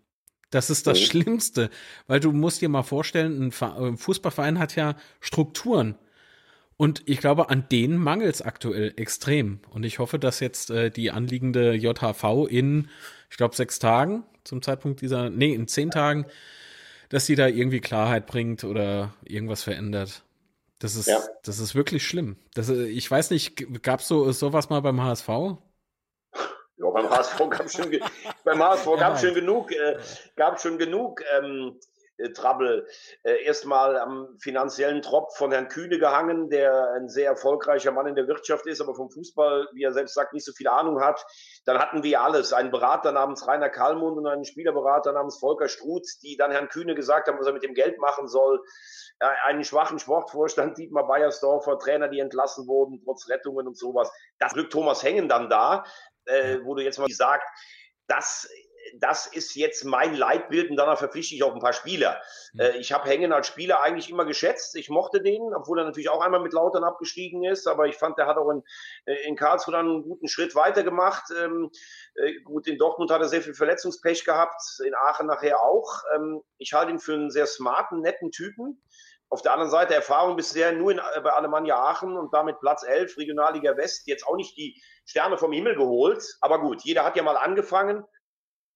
Das ist das mhm. Schlimmste, weil du musst dir mal vorstellen, ein Fußballverein hat ja Strukturen. Und ich glaube, an denen mangelt es aktuell extrem. Und ich hoffe, dass jetzt äh, die anliegende JHV in, ich glaube, sechs Tagen zum Zeitpunkt dieser, nee, in zehn Tagen, dass sie da irgendwie Klarheit bringt oder irgendwas verändert. Das ist, ja. das ist wirklich schlimm. Das, äh, ich weiß nicht, gab es so sowas mal beim HSV? Ja, beim HSV gab es schon, beim HSV *laughs* gab schon genug, äh, gab schon genug ähm, äh, Trouble. Äh, erstmal am finanziellen Tropf von Herrn Kühne gehangen, der ein sehr erfolgreicher Mann in der Wirtschaft ist, aber vom Fußball, wie er selbst sagt, nicht so viel Ahnung hat. Dann hatten wir alles, einen Berater namens Rainer Kallmund und einen Spielerberater namens Volker Struth, die dann Herrn Kühne gesagt haben, was er mit dem Geld machen soll. Einen schwachen Sportvorstand, Dietmar Beiersdorfer, Trainer, die entlassen wurden, trotz Rettungen und sowas. Das Glück Thomas Hengen dann da, äh, wo du jetzt mal sagst, das das ist jetzt mein Leitbild und danach verpflichte ich auch ein paar Spieler. Mhm. Äh, ich habe Hängen als Spieler eigentlich immer geschätzt. Ich mochte den, obwohl er natürlich auch einmal mit Lautern abgestiegen ist, aber ich fand, der hat auch in, äh, in Karlsruhe dann einen guten Schritt weitergemacht. Ähm, äh, gut, in Dortmund hat er sehr viel Verletzungspech gehabt, in Aachen nachher auch. Ähm, ich halte ihn für einen sehr smarten, netten Typen. Auf der anderen Seite Erfahrung bisher nur in, bei Alemannia Aachen und damit Platz 11, Regionalliga West, jetzt auch nicht die Sterne vom Himmel geholt. Aber gut, jeder hat ja mal angefangen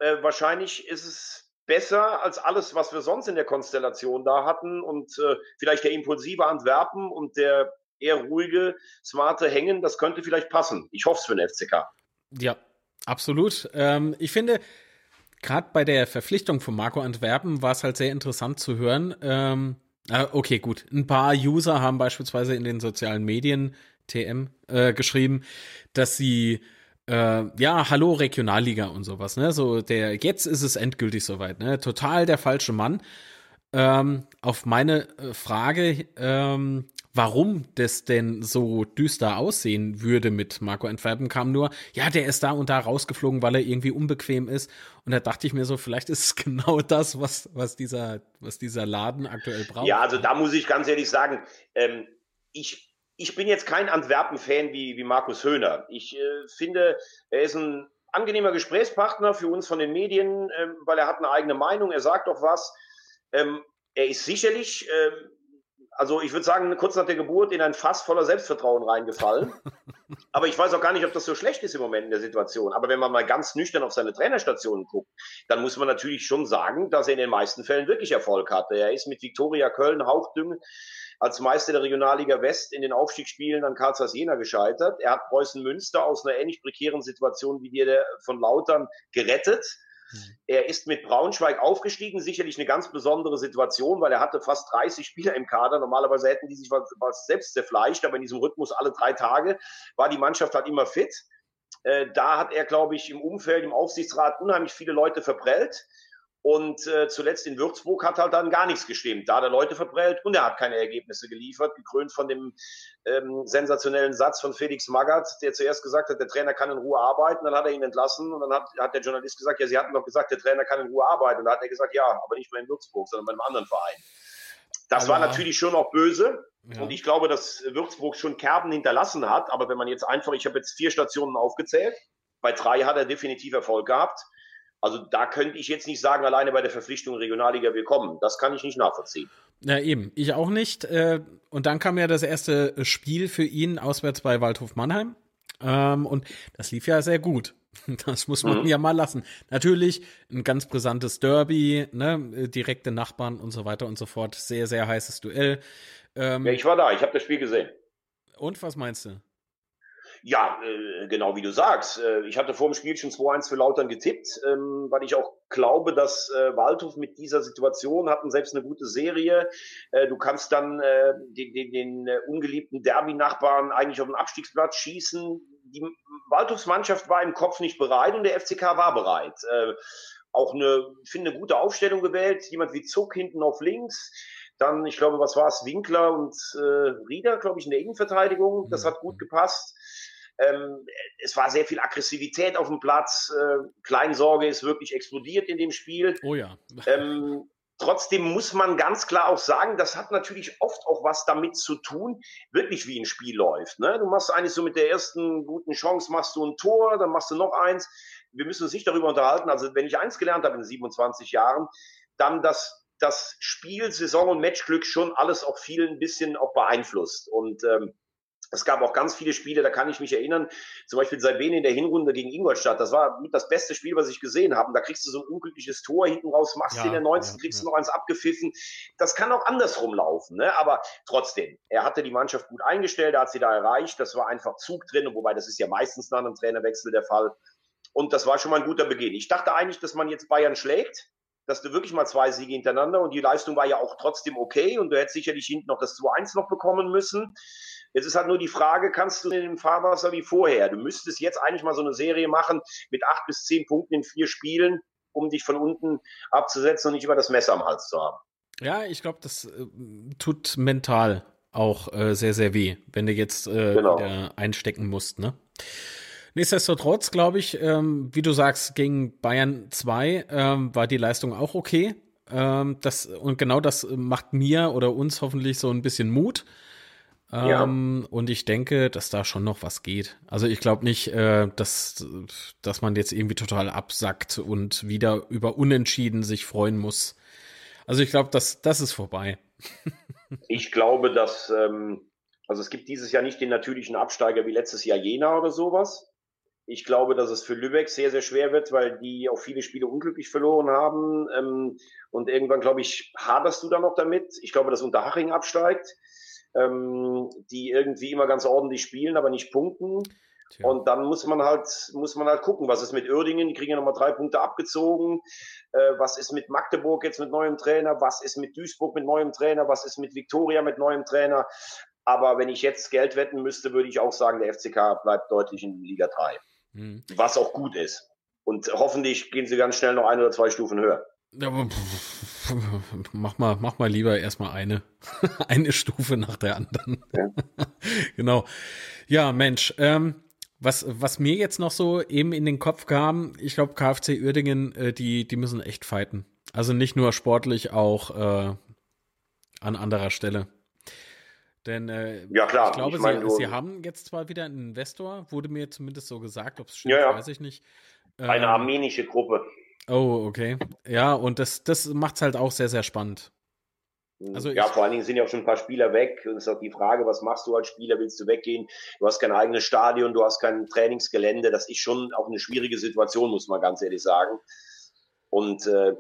äh, wahrscheinlich ist es besser als alles, was wir sonst in der Konstellation da hatten und äh, vielleicht der impulsive Antwerpen und der eher ruhige, smarte Hängen, das könnte vielleicht passen. Ich hoffe es für den FCK. Ja, absolut. Ähm, ich finde, gerade bei der Verpflichtung von Marco Antwerpen war es halt sehr interessant zu hören. Ähm, okay, gut. Ein paar User haben beispielsweise in den sozialen Medien TM äh, geschrieben, dass sie äh, ja, hallo Regionalliga und sowas, ne? So der, jetzt ist es endgültig soweit, ne? Total der falsche Mann. Ähm, auf meine äh, Frage, ähm, warum das denn so düster aussehen würde mit Marco Entwerpen, kam nur, ja, der ist da und da rausgeflogen, weil er irgendwie unbequem ist. Und da dachte ich mir so, vielleicht ist es *laughs* genau das, was, was, dieser, was dieser Laden aktuell braucht. Ja, also da muss ich ganz ehrlich sagen, ähm, ich ich bin jetzt kein Antwerpen-Fan wie, wie Markus Höhner. Ich äh, finde, er ist ein angenehmer Gesprächspartner für uns von den Medien, äh, weil er hat eine eigene Meinung, er sagt doch was. Ähm, er ist sicherlich, äh, also ich würde sagen, kurz nach der Geburt in ein Fass voller Selbstvertrauen reingefallen. *laughs* Aber ich weiß auch gar nicht, ob das so schlecht ist im Moment in der Situation. Aber wenn man mal ganz nüchtern auf seine Trainerstationen guckt, dann muss man natürlich schon sagen, dass er in den meisten Fällen wirklich Erfolg hatte. Er ist mit Viktoria Köln hauchdünn als Meister der Regionalliga West in den Aufstiegsspielen an Karl Jena gescheitert. Er hat Preußen Münster aus einer ähnlich prekären Situation wie die von Lautern gerettet. Mhm. Er ist mit Braunschweig aufgestiegen, sicherlich eine ganz besondere Situation, weil er hatte fast 30 Spieler im Kader. Normalerweise hätten die sich was, was selbst zerfleischt, aber in diesem Rhythmus alle drei Tage war die Mannschaft halt immer fit. Äh, da hat er, glaube ich, im Umfeld, im Aufsichtsrat unheimlich viele Leute verprellt. Und äh, zuletzt in Würzburg hat halt dann gar nichts gestimmt. Da hat er Leute verprellt und er hat keine Ergebnisse geliefert, gekrönt von dem ähm, sensationellen Satz von Felix Magath, der zuerst gesagt hat, der Trainer kann in Ruhe arbeiten, dann hat er ihn entlassen und dann hat, hat der Journalist gesagt, ja, Sie hatten doch gesagt, der Trainer kann in Ruhe arbeiten. Und dann hat er gesagt, ja, aber nicht mehr in Würzburg, sondern bei einem anderen Verein. Das aber, war natürlich schon auch böse. Ja. Und ich glaube, dass Würzburg schon Kerben hinterlassen hat. Aber wenn man jetzt einfach, ich habe jetzt vier Stationen aufgezählt, bei drei hat er definitiv Erfolg gehabt. Also da könnte ich jetzt nicht sagen, alleine bei der Verpflichtung Regionalliga willkommen. Das kann ich nicht nachvollziehen. Ja, eben. Ich auch nicht. Äh, und dann kam ja das erste Spiel für ihn auswärts bei Waldhof Mannheim. Ähm, und das lief ja sehr gut. *laughs* Das muss man mhm. ja mal lassen. Natürlich ein ganz brisantes Derby, ne, direkte Nachbarn und so weiter und so fort. Sehr, sehr heißes Duell. Ähm, ja, ich war da, ich habe das Spiel gesehen. Und was meinst du? Ja, äh, genau wie du sagst. Äh, ich hatte vor dem Spiel schon 2-1 für Lautern getippt, ähm, weil ich auch glaube, dass äh, Waldhof mit dieser Situation hatten selbst eine gute Serie. Äh, du kannst dann äh, den, den, den äh, ungeliebten Derby-Nachbarn eigentlich auf den Abstiegsplatz schießen. Die Waldhofs Mannschaft war im Kopf nicht bereit und der FCK war bereit. Auch eine, ich finde, eine gute Aufstellung gewählt. Jemand wie Zuck hinten auf links. Dann, ich glaube, was war es? Winkler und äh, Rieder, glaube ich, in der Innenverteidigung. Das hat gut gepasst. Ähm, es war sehr viel Aggressivität auf dem Platz. Äh, Kleinsorge ist wirklich explodiert in dem Spiel. Oh ja. Ähm, trotzdem muss man ganz klar auch sagen, das hat natürlich oft auch was damit zu tun, wirklich wie ein Spiel läuft. Ne? Du machst eigentlich so mit der ersten guten Chance, machst du ein Tor, dann machst du noch eins. Wir müssen uns nicht darüber unterhalten. Also wenn ich eins gelernt habe in 27 Jahren, dann dass das Spiel, Saison und Matchglück schon alles auch viel ein bisschen auch beeinflusst. Und ähm, es gab auch ganz viele Spiele, da kann ich mich erinnern, zum Beispiel Sabine in der Hinrunde gegen Ingolstadt. Das war mit das beste Spiel, was ich gesehen habe. Da kriegst du so ein unglückliches Tor hinten raus, machst ja, in der 19. Ja, kriegst du noch eins abgepfiffen. Das kann auch andersrum laufen, ne? aber trotzdem, er hatte die Mannschaft gut eingestellt, er hat sie da erreicht. Das war einfach Zug drin, wobei das ist ja meistens nach einem Trainerwechsel der Fall. Und das war schon mal ein guter Beginn. Ich dachte eigentlich, dass man jetzt Bayern schlägt dass du wirklich mal zwei Siege hintereinander und die Leistung war ja auch trotzdem okay und du hättest sicherlich hinten noch das 2-1 noch bekommen müssen. Jetzt ist halt nur die Frage, kannst du in dem Fahrwasser wie vorher? Du müsstest jetzt eigentlich mal so eine Serie machen mit acht bis zehn Punkten in vier Spielen, um dich von unten abzusetzen und nicht über das Messer am Hals zu haben. Ja, ich glaube, das äh, tut mental auch äh, sehr, sehr weh, wenn du jetzt äh, genau. wieder einstecken musst, ne? Nichtsdestotrotz, glaube ich, ähm, wie du sagst, gegen Bayern 2 ähm, war die Leistung auch okay. Ähm, das, und genau das macht mir oder uns hoffentlich so ein bisschen Mut, ja. Ähm, und ich denke, dass da schon noch was geht. Also ich glaube nicht, äh, dass, dass man jetzt irgendwie total absackt und wieder über Unentschieden sich freuen muss. Also ich glaube, das, das ist vorbei. *laughs* ich glaube, dass, ähm, also es gibt dieses Jahr nicht den natürlichen Absteiger wie letztes Jahr Jena oder sowas. Ich glaube, dass es für Lübeck sehr, sehr schwer wird, weil die auch viele Spiele unglücklich verloren haben. Ähm, und irgendwann, glaube ich, haderst du da noch damit. Ich glaube, dass Unterhaching absteigt ähm, die irgendwie immer ganz ordentlich spielen, aber nicht punkten. Tja. Und dann muss man halt, muss man halt gucken, was ist mit Uerdingen, die kriegen ja nochmal drei Punkte abgezogen. Äh, was ist mit Magdeburg jetzt mit neuem Trainer? Was ist mit Duisburg mit neuem Trainer? Was ist mit Viktoria mit neuem Trainer? Aber wenn ich jetzt Geld wetten müsste, würde ich auch sagen, der FCK bleibt deutlich in Liga 3. Mhm. Was auch gut ist. Und hoffentlich gehen sie ganz schnell noch ein oder zwei Stufen höher. Ja, mach mal, mach mal lieber erstmal eine, *laughs* eine Stufe nach der anderen. Ja. *laughs* genau. Ja, Mensch, ähm, was, was mir jetzt noch so eben in den Kopf kam, ich glaube, KfC Uerdingen, äh, die, die müssen echt fighten. Also nicht nur sportlich, auch äh, an anderer Stelle. Denn äh, ja, klar. ich glaube, ich mein, sie, sie, haben jetzt zwar wieder einen Investor, wurde mir zumindest so gesagt, ob es stimmt, ja, ja. weiß ich nicht. Ähm, Eine armenische Gruppe. Oh, okay. Ja, und das, das macht es halt auch sehr, sehr spannend. Hm. Also ja, vor allen Dingen sind ja auch schon ein paar Spieler weg. Und es ist auch die Frage, was machst du als Spieler? Willst du weggehen? Du hast kein eigenes Stadion, du hast kein Trainingsgelände. Das ist schon auch eine schwierige Situation, muss man ganz ehrlich sagen. Und äh,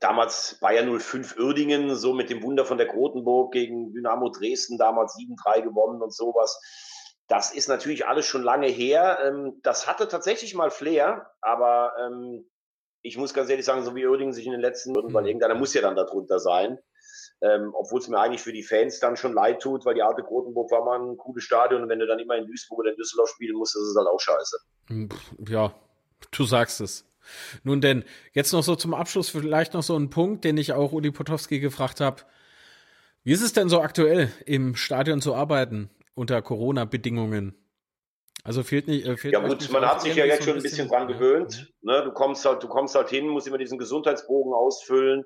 damals Bayern 05 Uerdingen, so mit dem Wunder von der Grotenburg gegen Dynamo Dresden, damals 7-3 gewonnen und sowas. Das ist natürlich alles schon lange her. Ähm, das hatte tatsächlich mal Flair, aber ähm, ich muss ganz ehrlich sagen, so wie Oerding sich in den letzten weil mhm. irgendeiner muss ja dann darunter sein. Ähm, Obwohl es mir eigentlich für die Fans dann schon leid tut, weil die alte Grotenburg war mal ein cooles Stadion und wenn du dann immer in Duisburg oder in Düsseldorf spielen musst, ist es halt auch scheiße. Hm, ja, du sagst es. Nun denn, jetzt noch so zum Abschluss vielleicht noch so ein Punkt, den ich auch Uli Potowski gefragt habe. Wie ist es denn so aktuell im Stadion zu arbeiten unter Corona-Bedingungen? Also fehlt nicht. Äh, fehlt ja gut, man hat sich ja jetzt schon ein bisschen, bisschen dran gewöhnt. Ne? Du kommst halt, du kommst halt hin, musst immer diesen Gesundheitsbogen ausfüllen.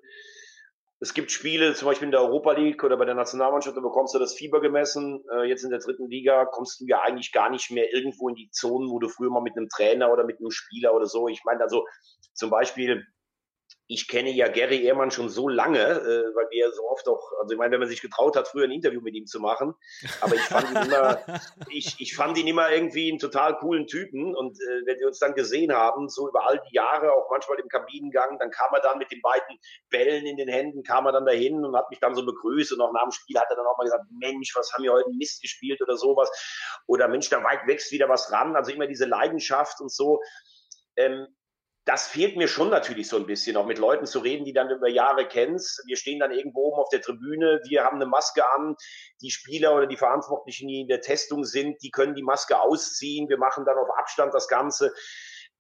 Es gibt Spiele, zum Beispiel in der Europa League oder bei der Nationalmannschaft, da bekommst du das Fieber gemessen. Äh, jetzt in der dritten Liga kommst du ja eigentlich gar nicht mehr irgendwo in die Zonen, wo du früher mal mit einem Trainer oder mit einem Spieler oder so. Ich meine, also zum Beispiel ich kenne ja Gary Ehrmann schon so lange, äh, weil wir so oft auch, also ich meine, wenn man sich getraut hat, früher ein Interview mit ihm zu machen, aber ich fand ihn *laughs* immer, ich, ich fand ihn immer irgendwie einen total coolen Typen und äh, wenn wir uns dann gesehen haben, so über all die Jahre, auch manchmal im Kabinengang, dann kam er dann mit den beiden Bällen in den Händen, kam er dann dahin und hat mich dann so begrüßt und auch nach dem Spiel hat er dann auch mal gesagt, Mensch, was haben wir heute Mist gespielt oder sowas oder Mensch, da weit wächst wieder was ran, also immer diese Leidenschaft und so. Ähm, das fehlt mir schon natürlich so ein bisschen, auch mit Leuten zu reden, die dann über Jahre kennst. Wir stehen dann irgendwo oben auf der Tribüne, wir haben eine Maske an, die Spieler oder die Verantwortlichen, die in der Testung sind, die können die Maske ausziehen, wir machen dann auf Abstand das Ganze.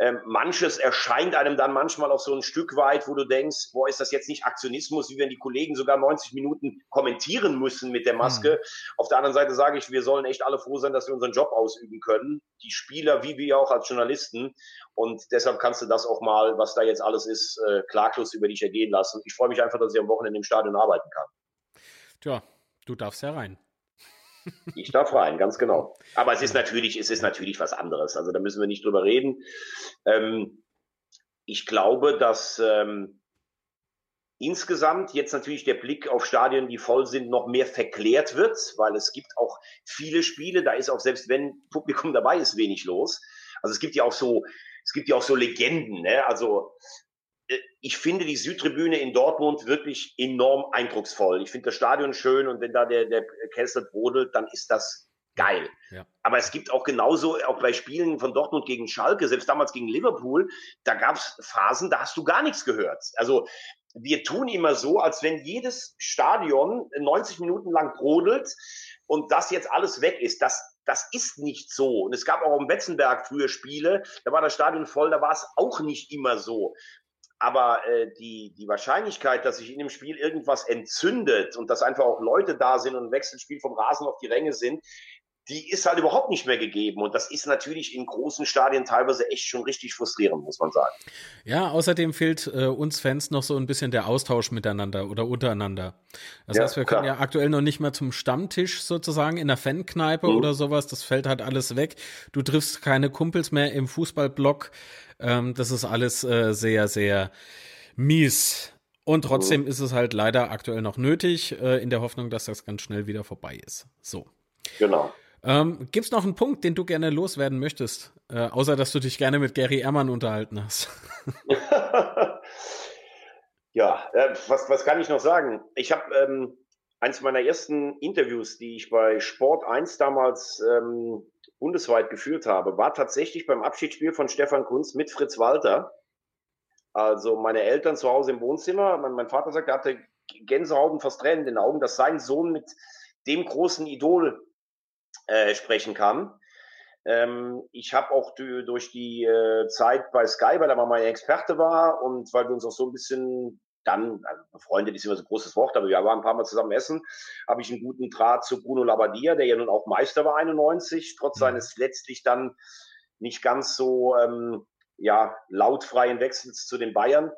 Ähm, manches erscheint einem dann manchmal auch so ein Stück weit, wo du denkst, boah, ist das jetzt nicht Aktionismus, wie wenn die Kollegen sogar 90 Minuten kommentieren müssen mit der Maske. Mhm. Auf der anderen Seite sage ich, wir sollen echt alle froh sein, dass wir unseren Job ausüben können. Die Spieler, wie wir auch als Journalisten. Und deshalb kannst du das auch mal, was da jetzt alles ist, äh, klaglos über dich ergehen lassen. Ich freue mich einfach, dass ich am Wochenende im Stadion arbeiten kann. Tja, du darfst ja rein. Ich darf rein, ganz genau. Aber es ist natürlich, es ist natürlich was anderes. Also da müssen wir nicht drüber reden. Ähm, ich glaube, dass ähm, insgesamt jetzt natürlich der Blick auf Stadien, die voll sind, noch mehr verklärt wird, weil es gibt auch viele Spiele, da ist auch selbst wenn Publikum dabei ist, wenig los. Also es gibt ja auch so, es gibt ja auch so Legenden, ne? Also ich finde die Südtribüne in Dortmund wirklich enorm eindrucksvoll. Ich finde das Stadion schön und wenn da der, der Kessel brodelt, dann ist das geil. Ja. Aber es gibt auch genauso, auch bei Spielen von Dortmund gegen Schalke, selbst damals gegen Liverpool, da gab es Phasen, da hast du gar nichts gehört. Also wir tun immer so, als wenn jedes Stadion 90 Minuten lang brodelt und das jetzt alles weg ist. Das, das ist nicht so. Und es gab auch am Betzenberg früher Spiele, da war das Stadion voll, da war es auch nicht immer so. Aber äh, die, die Wahrscheinlichkeit, dass sich in dem Spiel irgendwas entzündet und dass einfach auch Leute da sind und ein Wechselspiel vom Rasen auf die Ränge sind, die ist halt überhaupt nicht mehr gegeben. Und das ist natürlich in großen Stadien teilweise echt schon richtig frustrierend, muss man sagen. Ja, außerdem fehlt äh, uns Fans noch so ein bisschen der Austausch miteinander oder untereinander. Das ja, heißt, wir können klar. ja aktuell noch nicht mehr zum Stammtisch sozusagen in der Fankneipe mhm. oder sowas. Das fällt halt alles weg. Du triffst keine Kumpels mehr im Fußballblock. Ähm, das ist alles äh, sehr, sehr mies. Und trotzdem mhm. ist es halt leider aktuell noch nötig, äh, in der Hoffnung, dass das ganz schnell wieder vorbei ist. So. Genau. Ähm, Gibt es noch einen Punkt, den du gerne loswerden möchtest? Äh, außer, dass du dich gerne mit Gary Ehrmann unterhalten hast. *laughs* ja, äh, was, was kann ich noch sagen? Ich habe ähm, eins meiner ersten Interviews, die ich bei Sport 1 damals ähm, bundesweit geführt habe, war tatsächlich beim Abschiedsspiel von Stefan Kunz mit Fritz Walter. Also meine Eltern zu Hause im Wohnzimmer. Mein, mein Vater sagt, er hatte Gänsehaut und fast Tränen in den Augen, dass sein Sohn mit dem großen Idol äh, sprechen kann. Ähm, ich habe auch durch die äh, Zeit bei Sky, weil er mal mein Experte war und weil wir uns auch so ein bisschen dann, also befreundet ist immer so ein großes Wort, aber wir waren ein paar Mal zusammen essen, habe ich einen guten Draht zu Bruno Labbadia, der ja nun auch Meister war 91, trotz mhm. seines letztlich dann nicht ganz so ähm, ja, lautfreien Wechsels zu den Bayern.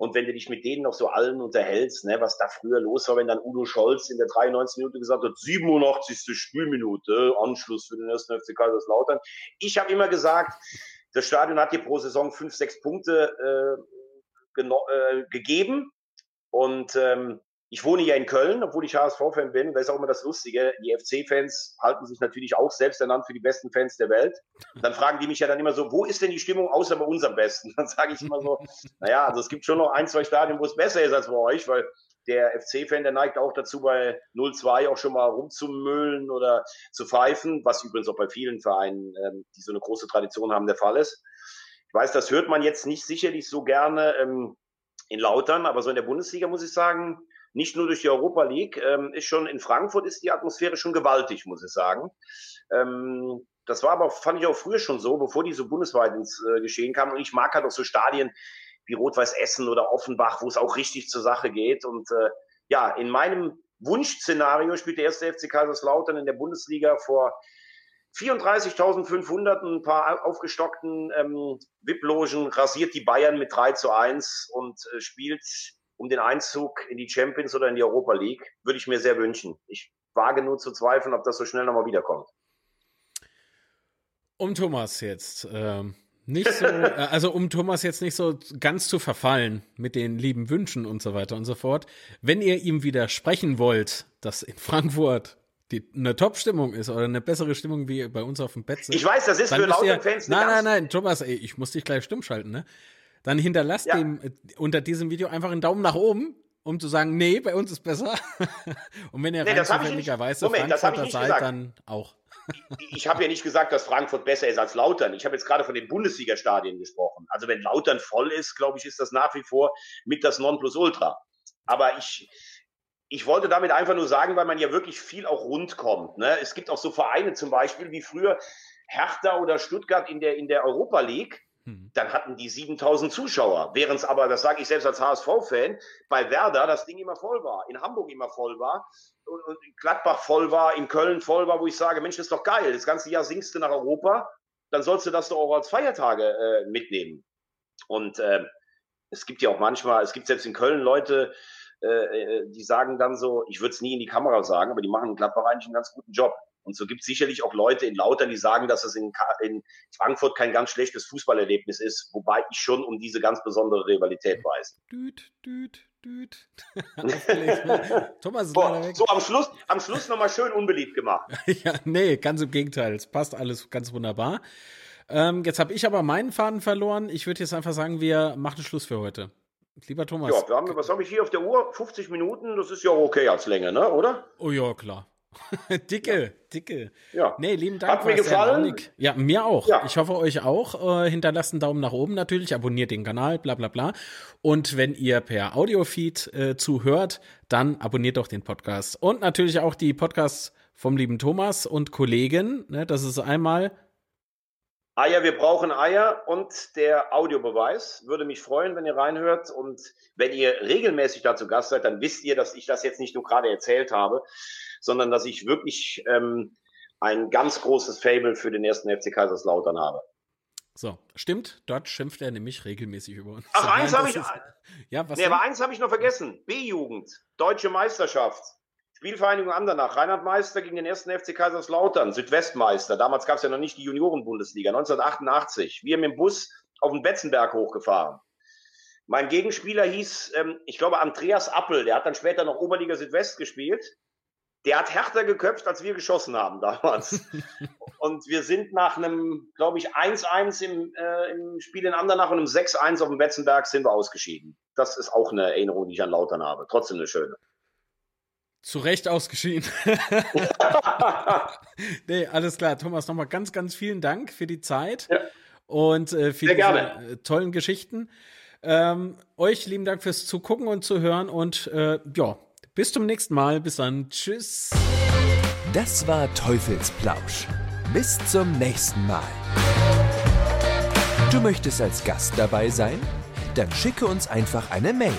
Und wenn du dich mit denen noch so allen unterhältst, ne, was da früher los war, wenn dann Udo Scholz in der 93 Minute gesagt hat, 87. Spielminute, Anschluss für den ersten FC Kaiserslautern. Ich habe immer gesagt, das Stadion hat dir pro Saison fünf, sechs Punkte äh, äh, gegeben. Und ähm, ich wohne ja in Köln, obwohl ich HSV-Fan bin. Da ist auch immer das Lustige. Die FC-Fans halten sich natürlich auch selbst ernannt für die besten Fans der Welt. Dann fragen die mich ja dann immer so, wo ist denn die Stimmung außer bei uns am besten? *laughs* Dann sage ich immer so, naja, also es gibt schon noch ein, zwei Stadien, wo es besser ist als bei euch, weil der FC-Fan, der neigt auch dazu, bei 0-2 auch schon mal rumzumüllen oder zu pfeifen, was übrigens auch bei vielen Vereinen, ähm, die so eine große Tradition haben, der Fall ist. Ich weiß, das hört man jetzt nicht sicherlich so gerne ähm, in Lautern, aber so in der Bundesliga muss ich sagen, nicht nur durch die Europa League, ähm, ist schon in Frankfurt ist die Atmosphäre schon gewaltig, muss ich sagen. Ähm, das war aber, fand ich auch früher schon so, bevor die so bundesweit ins äh, Geschehen kamen. Und ich mag halt auch so Stadien wie Rot-Weiß Essen oder Offenbach, wo es auch richtig zur Sache geht. Und äh, ja, in meinem Wunschszenario spielt der erste FC Kaiserslautern in der Bundesliga vor 34.500, ein paar aufgestockten ähm, VIP-Logen, rasiert die Bayern mit 3 zu 1 und äh, spielt um den Einzug in die Champions oder in die Europa League, würde ich mir sehr wünschen. Ich wage nur zu zweifeln, ob das so schnell nochmal wiederkommt. Um Thomas jetzt ähm, nicht so, *laughs* äh, also um Thomas jetzt nicht so ganz zu verfallen mit den lieben Wünschen und so weiter und so fort. Wenn ihr ihm widersprechen wollt, dass in Frankfurt die, eine Top-Stimmung ist oder eine bessere Stimmung wie bei uns auf dem Bett Ich weiß, das ist für laute Fans Nein, nein, nein, Thomas, ey, ich muss dich gleich stumm schalten, ne? Dann hinterlasst ja. dem äh, unter diesem Video einfach einen Daumen nach oben, um zu sagen, nee, bei uns ist besser. *laughs* und wenn ihr nee, rein zufälligerweise Frankfurter seid, gesagt. dann auch ich habe ja nicht gesagt, dass Frankfurt besser ist als Lautern. Ich habe jetzt gerade von den Bundesliga-Stadien gesprochen. Also wenn Lautern voll ist, glaube ich, ist das nach wie vor mit das Nonplusultra. Aber ich, ich wollte damit einfach nur sagen, weil man ja wirklich viel auch rund kommt. Ne? Es gibt auch so Vereine zum Beispiel wie früher Hertha oder Stuttgart in der, in der Europa League. Hm. Dann hatten die 7000 Zuschauer, während es aber, das sage ich selbst als HSV-Fan, bei Werder das Ding immer voll war, in Hamburg immer voll war und, und in Gladbach voll war, in Köln voll war, wo ich sage, Mensch, das ist doch geil, das ganze Jahr singst du nach Europa, dann sollst du das doch auch als Feiertage äh, mitnehmen. Und äh, es gibt ja auch manchmal, es gibt selbst in Köln Leute, äh, äh die sagen dann so, ich würde es nie in die Kamera sagen, aber die machen in Gladbach eigentlich einen ganz guten Job. Und so gibt es sicherlich auch Leute in Lautern, die sagen, dass es in, in, Frankfurt kein ganz schlechtes Fußballerlebnis ist, wobei ich schon um diese ganz besondere Rivalität weiß. Düt, düt, düt. *laughs* Thomas ist Boah, weg. So, am Schluss, am Schluss nochmal schön unbeliebt gemacht. *laughs* ja, nee, ganz im Gegenteil. Es passt alles ganz wunderbar. Ähm, jetzt habe ich aber meinen Faden verloren. Ich würde jetzt einfach sagen, wir machen Schluss für heute. Lieber Thomas. Ja, wir haben, was habe ich hier auf der Uhr? 50 Minuten, das ist ja okay als Länge, ne? oder? Oh ja, klar. *laughs* dicke, dicke. Ja. Nee, lieben Dank. Hat mir gefallen. Ja, mir auch. Ja. Ich hoffe euch auch. Äh, hinterlasst einen Daumen nach oben natürlich, abonniert den Kanal, bla bla bla. Und wenn ihr per Audiofeed äh, zuhört, dann abonniert doch den Podcast. Und natürlich auch die Podcasts vom lieben Thomas und Kollegen. Ne, das ist einmal Eier, wir brauchen Eier und der Audiobeweis. Würde mich freuen, wenn ihr reinhört. Und wenn ihr regelmäßig dazu Gast seid, dann wisst ihr, dass ich das jetzt nicht nur gerade erzählt habe, sondern dass ich wirklich ähm, ein ganz großes Fable für den ersten FC Kaiserslautern habe. So, stimmt. Dort schimpft er nämlich regelmäßig über uns. Ach, eins habe ich. Ist, ja, was nee, aber eins habe ich noch vergessen. B-Jugend, deutsche Meisterschaft. Spielvereinigung Andernach, Reinhard Meister gegen den ersten FC Kaiserslautern, Südwestmeister. Damals gab es ja noch nicht die Juniorenbundesliga, 1988. Wir mit dem Bus auf den Betzenberg hochgefahren. Mein Gegenspieler hieß, ähm, ich glaube, Andreas Appel. Der hat dann später noch Oberliga Südwest gespielt der hat härter geköpft, als wir geschossen haben damals. *laughs* und wir sind nach einem, glaube ich, 1-1 im, äh, im Spiel in Andernach und einem 6-1 auf dem Betzenberg sind wir ausgeschieden. Das ist auch eine Erinnerung, die ich an Lautern habe. Trotzdem eine schöne. Zu Recht ausgeschieden. *laughs* nee, alles klar. Thomas, nochmal ganz, ganz vielen Dank für die Zeit ja. und äh, für. Äh, tollen Geschichten. Ähm, euch lieben Dank fürs Zugucken und Zuhören und äh, ja, bis zum nächsten Mal. Bis dann. Tschüss. Das war Teufelsplausch. Bis zum nächsten Mal. Du möchtest als Gast dabei sein? Dann schicke uns einfach eine Mail